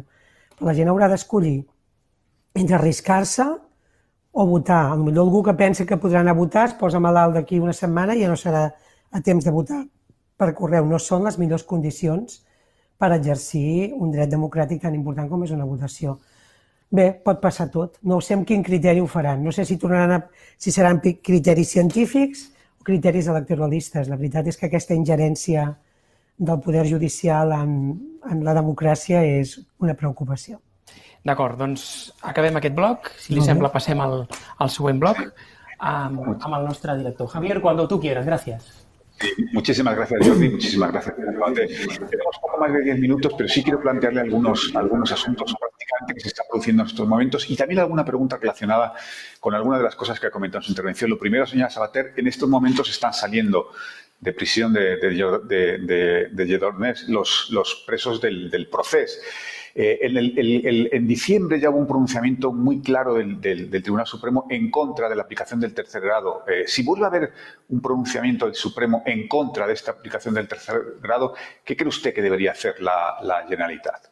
però la gent haurà d'escollir entre arriscar-se o votar. A lo millor algú que pensa que podrà anar a votar es posa malalt d'aquí una setmana i ja no serà a temps de votar per correu no són les millors condicions per exercir un dret democràtic tan important com és una votació. Bé, pot passar tot. No sé amb quin criteri ho faran. No sé si tornaran a, si seran criteris científics criteris electoralistes. La veritat és que aquesta ingerència del poder judicial en, en la democràcia és una preocupació. D'acord, doncs acabem aquest bloc. Si li sembla, passem al, al següent bloc amb, amb el nostre director. Javier, cuando tú quieras. Gracias. muchísimas gracias, Jordi. Muchísimas gracias. Tenemos poco más de 10 minutos, pero sí quiero plantearle algunos, algunos asuntos prácticamente que se están produciendo en estos momentos y también alguna pregunta relacionada con alguna de las cosas que ha comentado en su intervención. Lo primero, señora Sabater, en estos momentos están saliendo de prisión de, de, de, los, los presos del proceso. Eh, en, diciembre ya hubo un pronunciamiento muy claro del, Tribunal Supremo en contra de la aplicación del tercer grado. Eh, si vuelve a haber un pronunciamiento del Supremo en contra de esta aplicación del tercer grado, ¿qué cree usted que debería hacer la, Generalitat?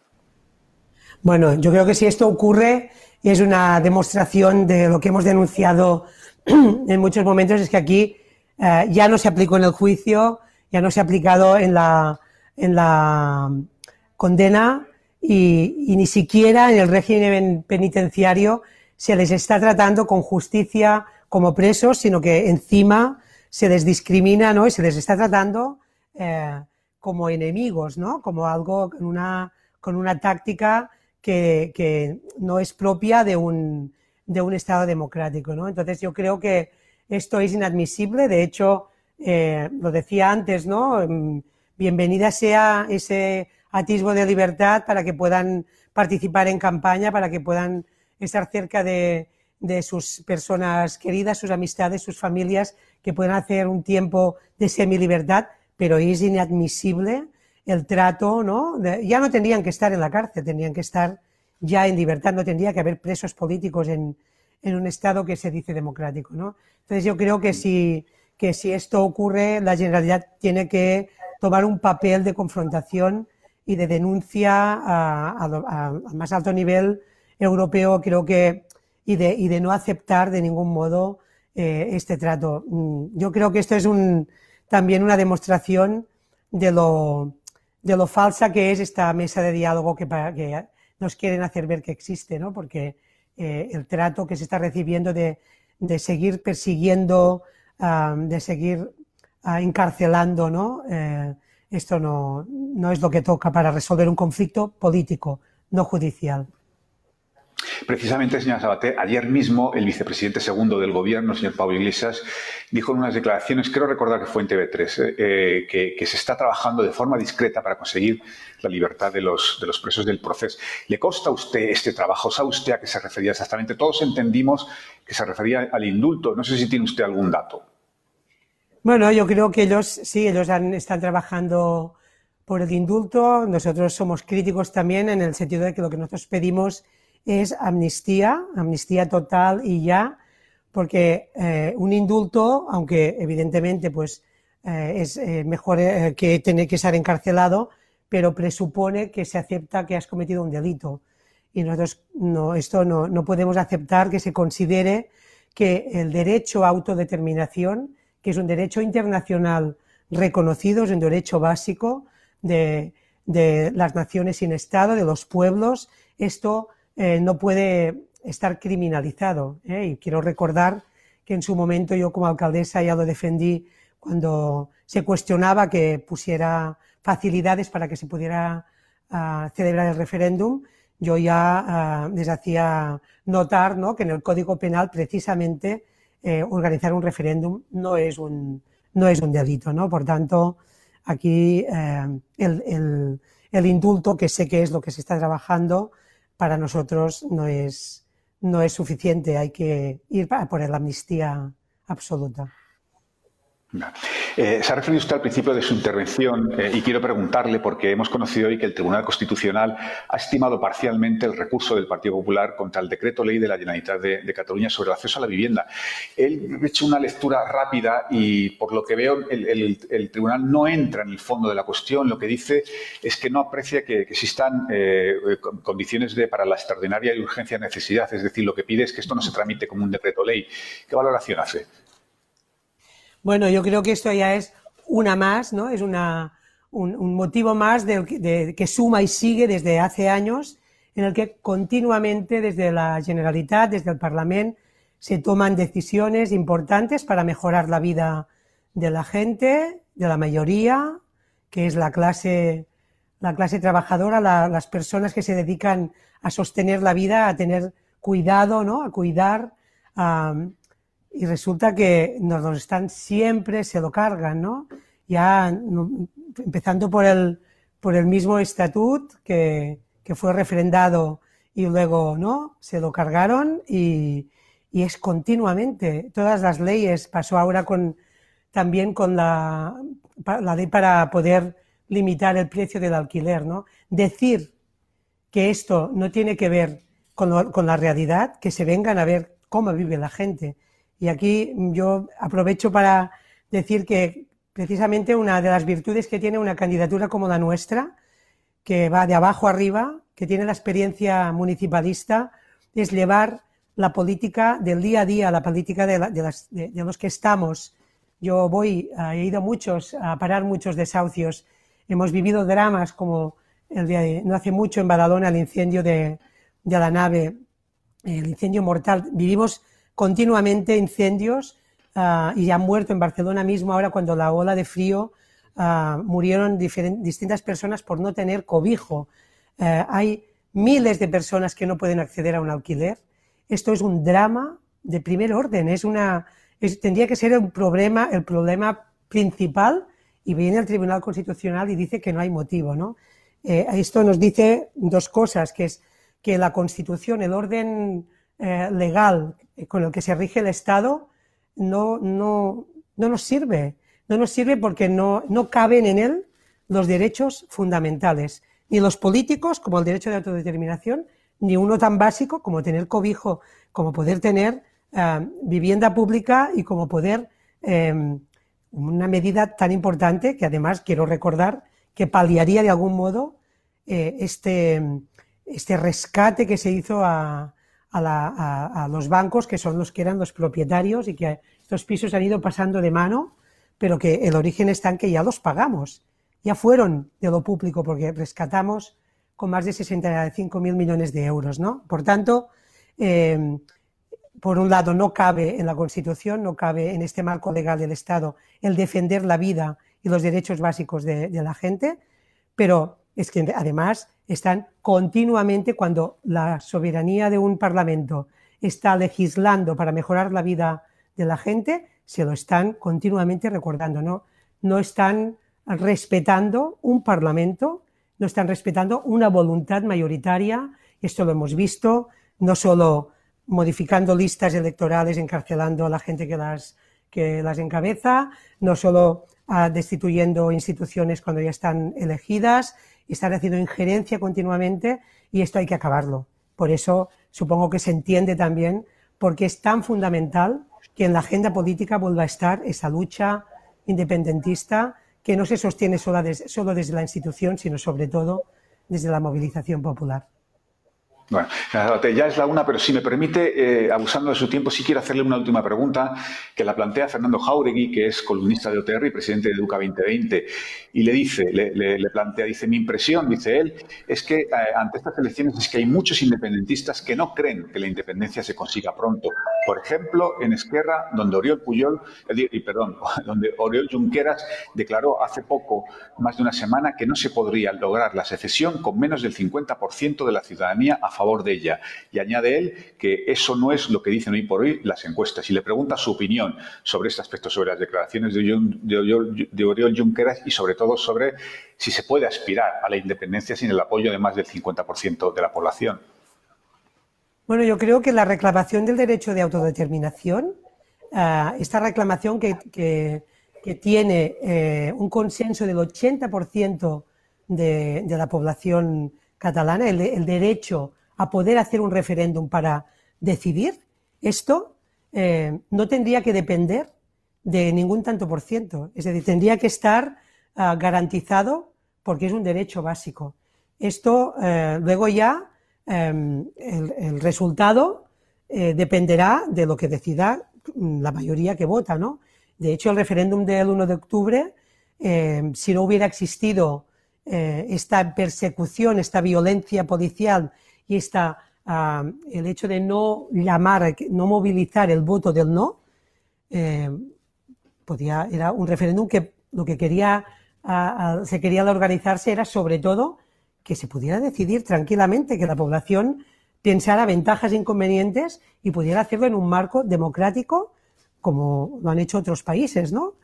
Bueno, yo creo que si esto ocurre es una demostración de lo que hemos denunciado en muchos momentos, es que aquí eh, ya no se aplicó en el juicio, ya no se ha aplicado en la, en la condena y, ni siquiera en el régimen penitenciario se les está tratando con justicia como presos, sino que encima se les discrimina ¿no? y se les está tratando eh, como enemigos, ¿no? como algo con una, con una táctica que, que no es propia de un, de un Estado democrático. ¿no? Entonces yo creo que esto es inadmisible. De hecho, eh, lo decía antes, ¿no? Mm, bienvenida sea ese atisbo de libertad para que puedan participar en campaña, para que puedan estar cerca de, sus personas queridas, sus amistades, sus familias, que puedan hacer un tiempo de semi-libertad, pero es inadmisible el trato, ¿no? ya no tendrían que estar en la cárcel, tendrían que estar ya en libertad, no tendría que haber presos políticos en, un Estado que se dice democrático, ¿no? Entonces yo creo que si, que si esto ocurre, la Generalidad tiene que tomar un papel de confrontación y de denuncia al más alto nivel europeo, creo que, y de, y de no aceptar de ningún modo eh, este trato. Mm, yo creo que esto es un, también una demostración de lo, de lo falsa que es esta mesa de diálogo que, nos quieren hacer ver que existe, ¿no? Porque eh, el trato que se está recibiendo de, de seguir persiguiendo, de seguir ah, encarcelando, ¿no? Eh, esto no, no es lo que toca para resolver un conflicto político, no judicial. Precisamente, señora Sabaté, ayer mismo el vicepresidente segundo del gobierno, señor Pablo Iglesias, dijo en unas declaraciones, creo recordar que fue en TV3, eh, eh, que, se está trabajando de forma discreta para conseguir la libertad de los, de los presos del proceso. ¿Le consta a usted este trabajo? ¿Sabe usted a qué se refería exactamente? Todos entendimos que se refería al indulto. No sé si tiene usted algún dato. Bueno, yo creo que ellos, sí, ellos están trabajando por el indulto. Nosotros somos críticos también en el sentido de que lo que nosotros pedimos es amnistía, amnistía total y ya, porque eh, un indulto, aunque evidentemente pues eh, es eh, mejor que tener que estar encarcelado, pero presupone que se acepta que has cometido un delito. Y nosotros no, esto no, no podemos aceptar que se considere que el derecho a autodeterminación, que es un derecho internacional reconocido, es un derecho básico de, de las naciones sin Estado, de los pueblos, esto eh, no puede estar criminalizado. ¿eh? Y quiero recordar que en su momento yo como alcaldesa ya lo defendí cuando se cuestionaba que pusiera facilidades para que se pudiera ah, celebrar el referéndum. Yo ya ah, les hacía notar ¿no? que en el Código Penal precisamente eh, organizar un referéndum no es un, no es un delito. ¿no? Por tanto, aquí el, el, el indulto, que sé que es lo que se está trabajando, para nosotros no es, no es suficiente, hay que ir por la amnistía absoluta. Eh, se ha referido usted al principio de su intervención eh, y quiero preguntarle, porque hemos conocido hoy que el Tribunal Constitucional ha estimado parcialmente el recurso del Partido Popular contra el decreto ley de la Generalitat de, Cataluña sobre el acceso a la vivienda. Él ha hecho una lectura rápida y, por lo que veo, el, Tribunal no entra en el fondo de la cuestión. Lo que dice es que no aprecia que, existan eh, condiciones de, para la extraordinaria y urgencia necesidad. Es decir, lo que pide es que esto no se tramite como un decreto ley. ¿Qué valoración hace? Bueno, yo creo que esto ya es una más, ¿no? Es una, un, motivo más de, que suma y sigue desde hace años, en el que continuamente desde la Generalitat, desde el Parlamento, se toman decisiones importantes para mejorar la vida de la gente, de la mayoría, que es la clase, la clase trabajadora, las personas que se dedican a sostener la vida, a tener cuidado, ¿no? A cuidar, a, y resulta que nos lo están siempre, se lo cargan, ¿no? Ya empezando por el, por el mismo estatut que, que fue refrendado y luego, ¿no? Se lo cargaron y, y es continuamente. Todas las leyes, pasó ahora con, también con la, la ley para poder limitar el precio del alquiler, ¿no? Decir que esto no tiene que ver con, con la realidad, que se vengan a ver cómo vive la gente y aquí yo aprovecho para decir que precisamente una de las virtudes que tiene una candidatura como la nuestra, que va de abajo arriba, que tiene la experiencia municipalista, es llevar la política del día a día, la política de, los que estamos. Yo voy, he ido muchos, a parar muchos desahucios. Hemos vivido dramas como el de no hace mucho en Badalona, el incendio de, de la nave, el incendio mortal. Vivimos continuamente incendios uh, y han muerto en Barcelona mismo ahora cuando la ola de frío uh, murieron distintas personas por no tener cobijo. Uh, hay miles de personas que no pueden acceder a un alquiler. Esto es un drama de primer orden, es una, es, tendría que ser un problema, el problema principal y viene el Tribunal Constitucional y dice que no hay motivo. ¿no? Eh, esto nos dice dos cosas, que es que la Constitución, el orden eh, legal con el que se rige el Estado no, no, no nos sirve. No nos sirve porque no, no caben en él los derechos fundamentales, ni los políticos, como el derecho de autodeterminación, ni uno tan básico como tener cobijo, como poder tener eh, vivienda pública y como poder em, una medida tan importante que además quiero recordar que paliaría de algún modo eh, este, este rescate que se hizo a, a, los bancos, que son los que eran los propietarios y que estos pisos han ido pasando de mano, pero que el origen está en que ya los pagamos, ya fueron de lo público porque rescatamos con más de 65 mil millones de euros, ¿no? Por tanto, eh, por un lado, no cabe en la Constitución, no cabe en este marco legal del Estado el defender la vida y los derechos básicos de la gente, pero es que además están continuamente, cuando la soberanía de un Parlamento está legislando para mejorar la vida de la gente, se lo están continuamente recordando, ¿no? No están respetando un Parlamento, no están respetando una voluntad mayoritaria, esto lo hemos visto, no solo modificando listas electorales, encarcelando a la gente que las, que las encabeza, no solo ah, destituyendo instituciones cuando ya están elegidas, están haciendo injerencia continuamente y esto hay que acabarlo. Por eso supongo que se entiende también porque es tan fundamental que en la agenda política vuelva a estar esa lucha independentista que no se sostiene solo desde la institución, sino sobre todo desde la movilización popular. Bueno, ya es la una, pero si me permite, eh, abusando de su tiempo, sí quiero hacerle una última pregunta que la plantea Fernando Jauregui, que es columnista de OTR y presidente de Educa 2020. Y le dice, le, plantea, dice, mi impresión, dice él, es que eh, ante estas elecciones es que hay muchos independentistas que no creen que la independencia se consiga pronto. Por ejemplo, en Esquerra, donde Oriol Puyol, eh, perdón, donde Oriol Junqueras declaró hace poco, más de una semana, que no se podría lograr la secesión con menos del 50% de la ciudadanía a favor de ella. Y añade él que eso no es lo que dicen hoy por hoy las encuestas. Y le pregunta su opinión sobre este aspecto, sobre las declaraciones de, Oriol Junqueras y sobre todo sobre si se puede aspirar a la independencia sin el apoyo de más del 50% de la población. Bueno, yo creo que la reclamación del derecho de autodeterminación, ah, esta reclamación que, tiene eh, un consenso del 80% de, de, la población catalana, el, derecho a poder hacer un referéndum para decidir, esto eh, no tendría que depender de ningún tanto por ciento. Es decir, tendría que estar ah, garantizado porque es un derecho básico. Esto eh, luego ya em, el, resultado eh, dependerá de lo que decida la mayoría que vota, ¿no? De hecho, el referéndum del 1 de octubre, em, si no hubiera existido esta persecución, esta violencia policial y está ah, el hecho de no llamar, no movilizar el voto del no, eh, podía, era un referéndum que lo que quería, se quería organizarse era sobre todo que se pudiera decidir tranquilamente, que la población pensara ventajas e inconvenientes y pudiera hacerlo en un marco democrático como lo han hecho otros países, ¿no?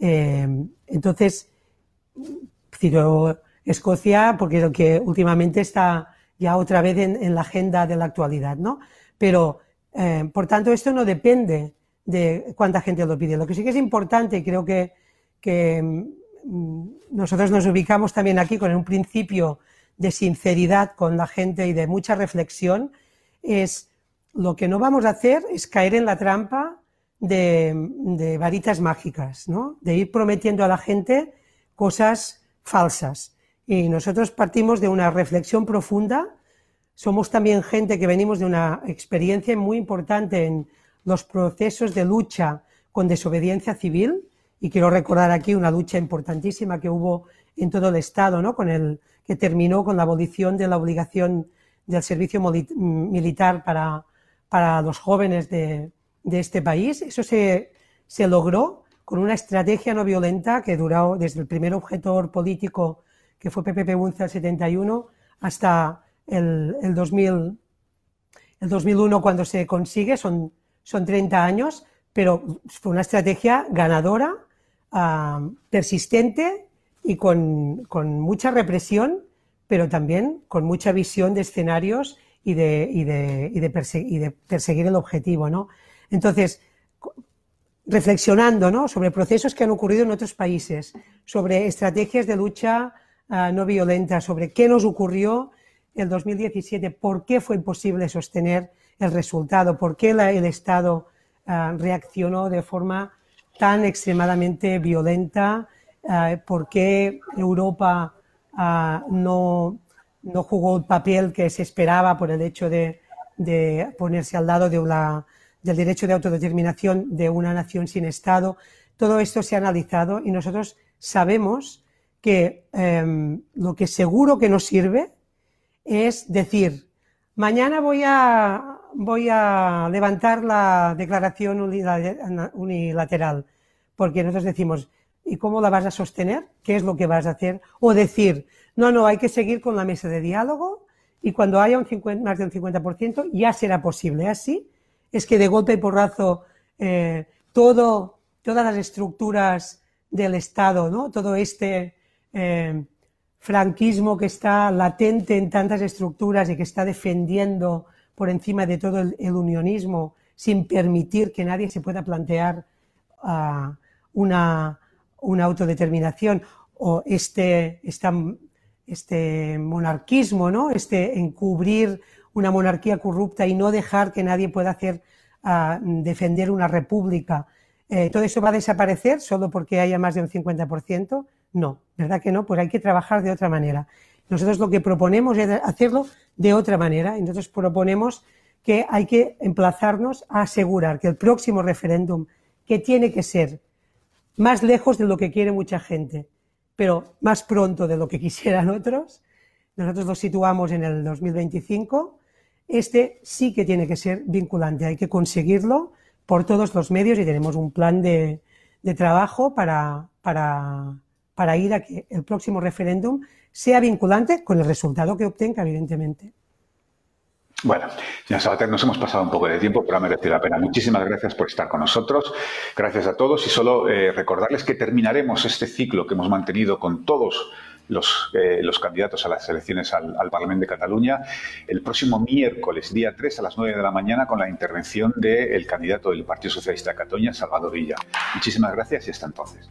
Eh, entonces, cito Escocia porque es lo que últimamente está ya otra vez en, la agenda de la actualidad, ¿no? Pero, eh, por tanto, esto no depende de cuánta gente lo pide. Lo que sí que es importante, y creo que, mm, nosotros nos ubicamos también aquí con un principio de sinceridad con la gente y de mucha reflexión, es lo que no vamos a hacer es caer en la trampa de, de varitas mágicas, ¿no? De ir prometiendo a la gente cosas falsas. Y nosotros partimos de una reflexión profunda. Somos también gente que venimos de una experiencia muy importante en los procesos de lucha con desobediencia civil. Y quiero recordar aquí una lucha importantísima que hubo en todo el Estado, ¿no? con el, que terminó con la abolición de la obligación del servicio militar para, para los jóvenes de, de este país. Eso se, se, logró con una estrategia no violenta que duró desde el primer objetor político que fue Pepe Bunza el 71, hasta el, el, 2000, el 2001 cuando se consigue, son, son 30 años, pero fue una estrategia ganadora, uh, persistente y con, con, mucha represión, pero también con mucha visión de escenarios y de, y de, y de, perseguir, y de perseguir el objetivo. ¿no? Entonces, reflexionando ¿no? sobre procesos que han ocurrido en otros países, sobre estrategias de lucha Ah, no violenta sobre qué nos ocurrió en 2017, por qué fue imposible sostener el resultado, por qué el Estado ah, reaccionó de forma tan extremadamente violenta, ah, por qué Europa no, no jugó el papel que se esperaba por el hecho de, ponerse al lado de del derecho de autodeterminación de una nación sin Estado. Todo esto se ha analizado y nosotros sabemos que em, lo que seguro que nos sirve es decir, mañana voy a, voy a levantar la declaración unilateral, porque nosotros decimos, ¿y cómo la vas a sostener? ¿Qué es lo que vas a hacer? O decir, no, no, hay que seguir con la mesa de diálogo y cuando haya un 50, más de un 50% ya será posible. Así es que de golpe y porrazo eh, todo, todas las estructuras del Estado, ¿no? todo este eh, franquismo que está latente en tantas estructuras y que está defendiendo por encima de todo el, unionismo sin permitir que nadie se pueda plantear ah, una, autodeterminación o este, este monarquismo, ¿no? este encubrir una monarquía corrupta y no dejar que nadie pueda hacer ah, defender una república. Eh, ¿Todo eso va a desaparecer solo porque haya más de un 50%? No, ¿verdad que no? Pues hay que trabajar de otra manera. Nosotros lo que proponemos es hacerlo de otra manera. Nosotros proponemos que hay que emplazarnos a asegurar que el próximo referéndum, que tiene que ser más lejos de lo que quiere mucha gente, pero más pronto de lo que quisieran otros, nosotros lo situamos en el 2025, este sí que tiene que ser vinculante, hay que conseguirlo por todos los medios y tenemos un plan de, trabajo para, para, para ir a que el próximo referéndum sea vinculante con el resultado que obtenga, evidentemente. Bueno, señor Sabater, nos hemos pasado un poco de tiempo, pero ha merecido la pena. Muchísimas gracias por estar con nosotros. Gracias a todos y solo eh, recordarles que terminaremos este ciclo que hemos mantenido con todos los, eh, candidatos a las elecciones al, al, Parlamento de Cataluña el próximo miércoles, día 3, a las 9 de la mañana, con la intervención del candidato del Partido Socialista de Cataluña, Salvador Villa. Muchísimas gracias y hasta entonces.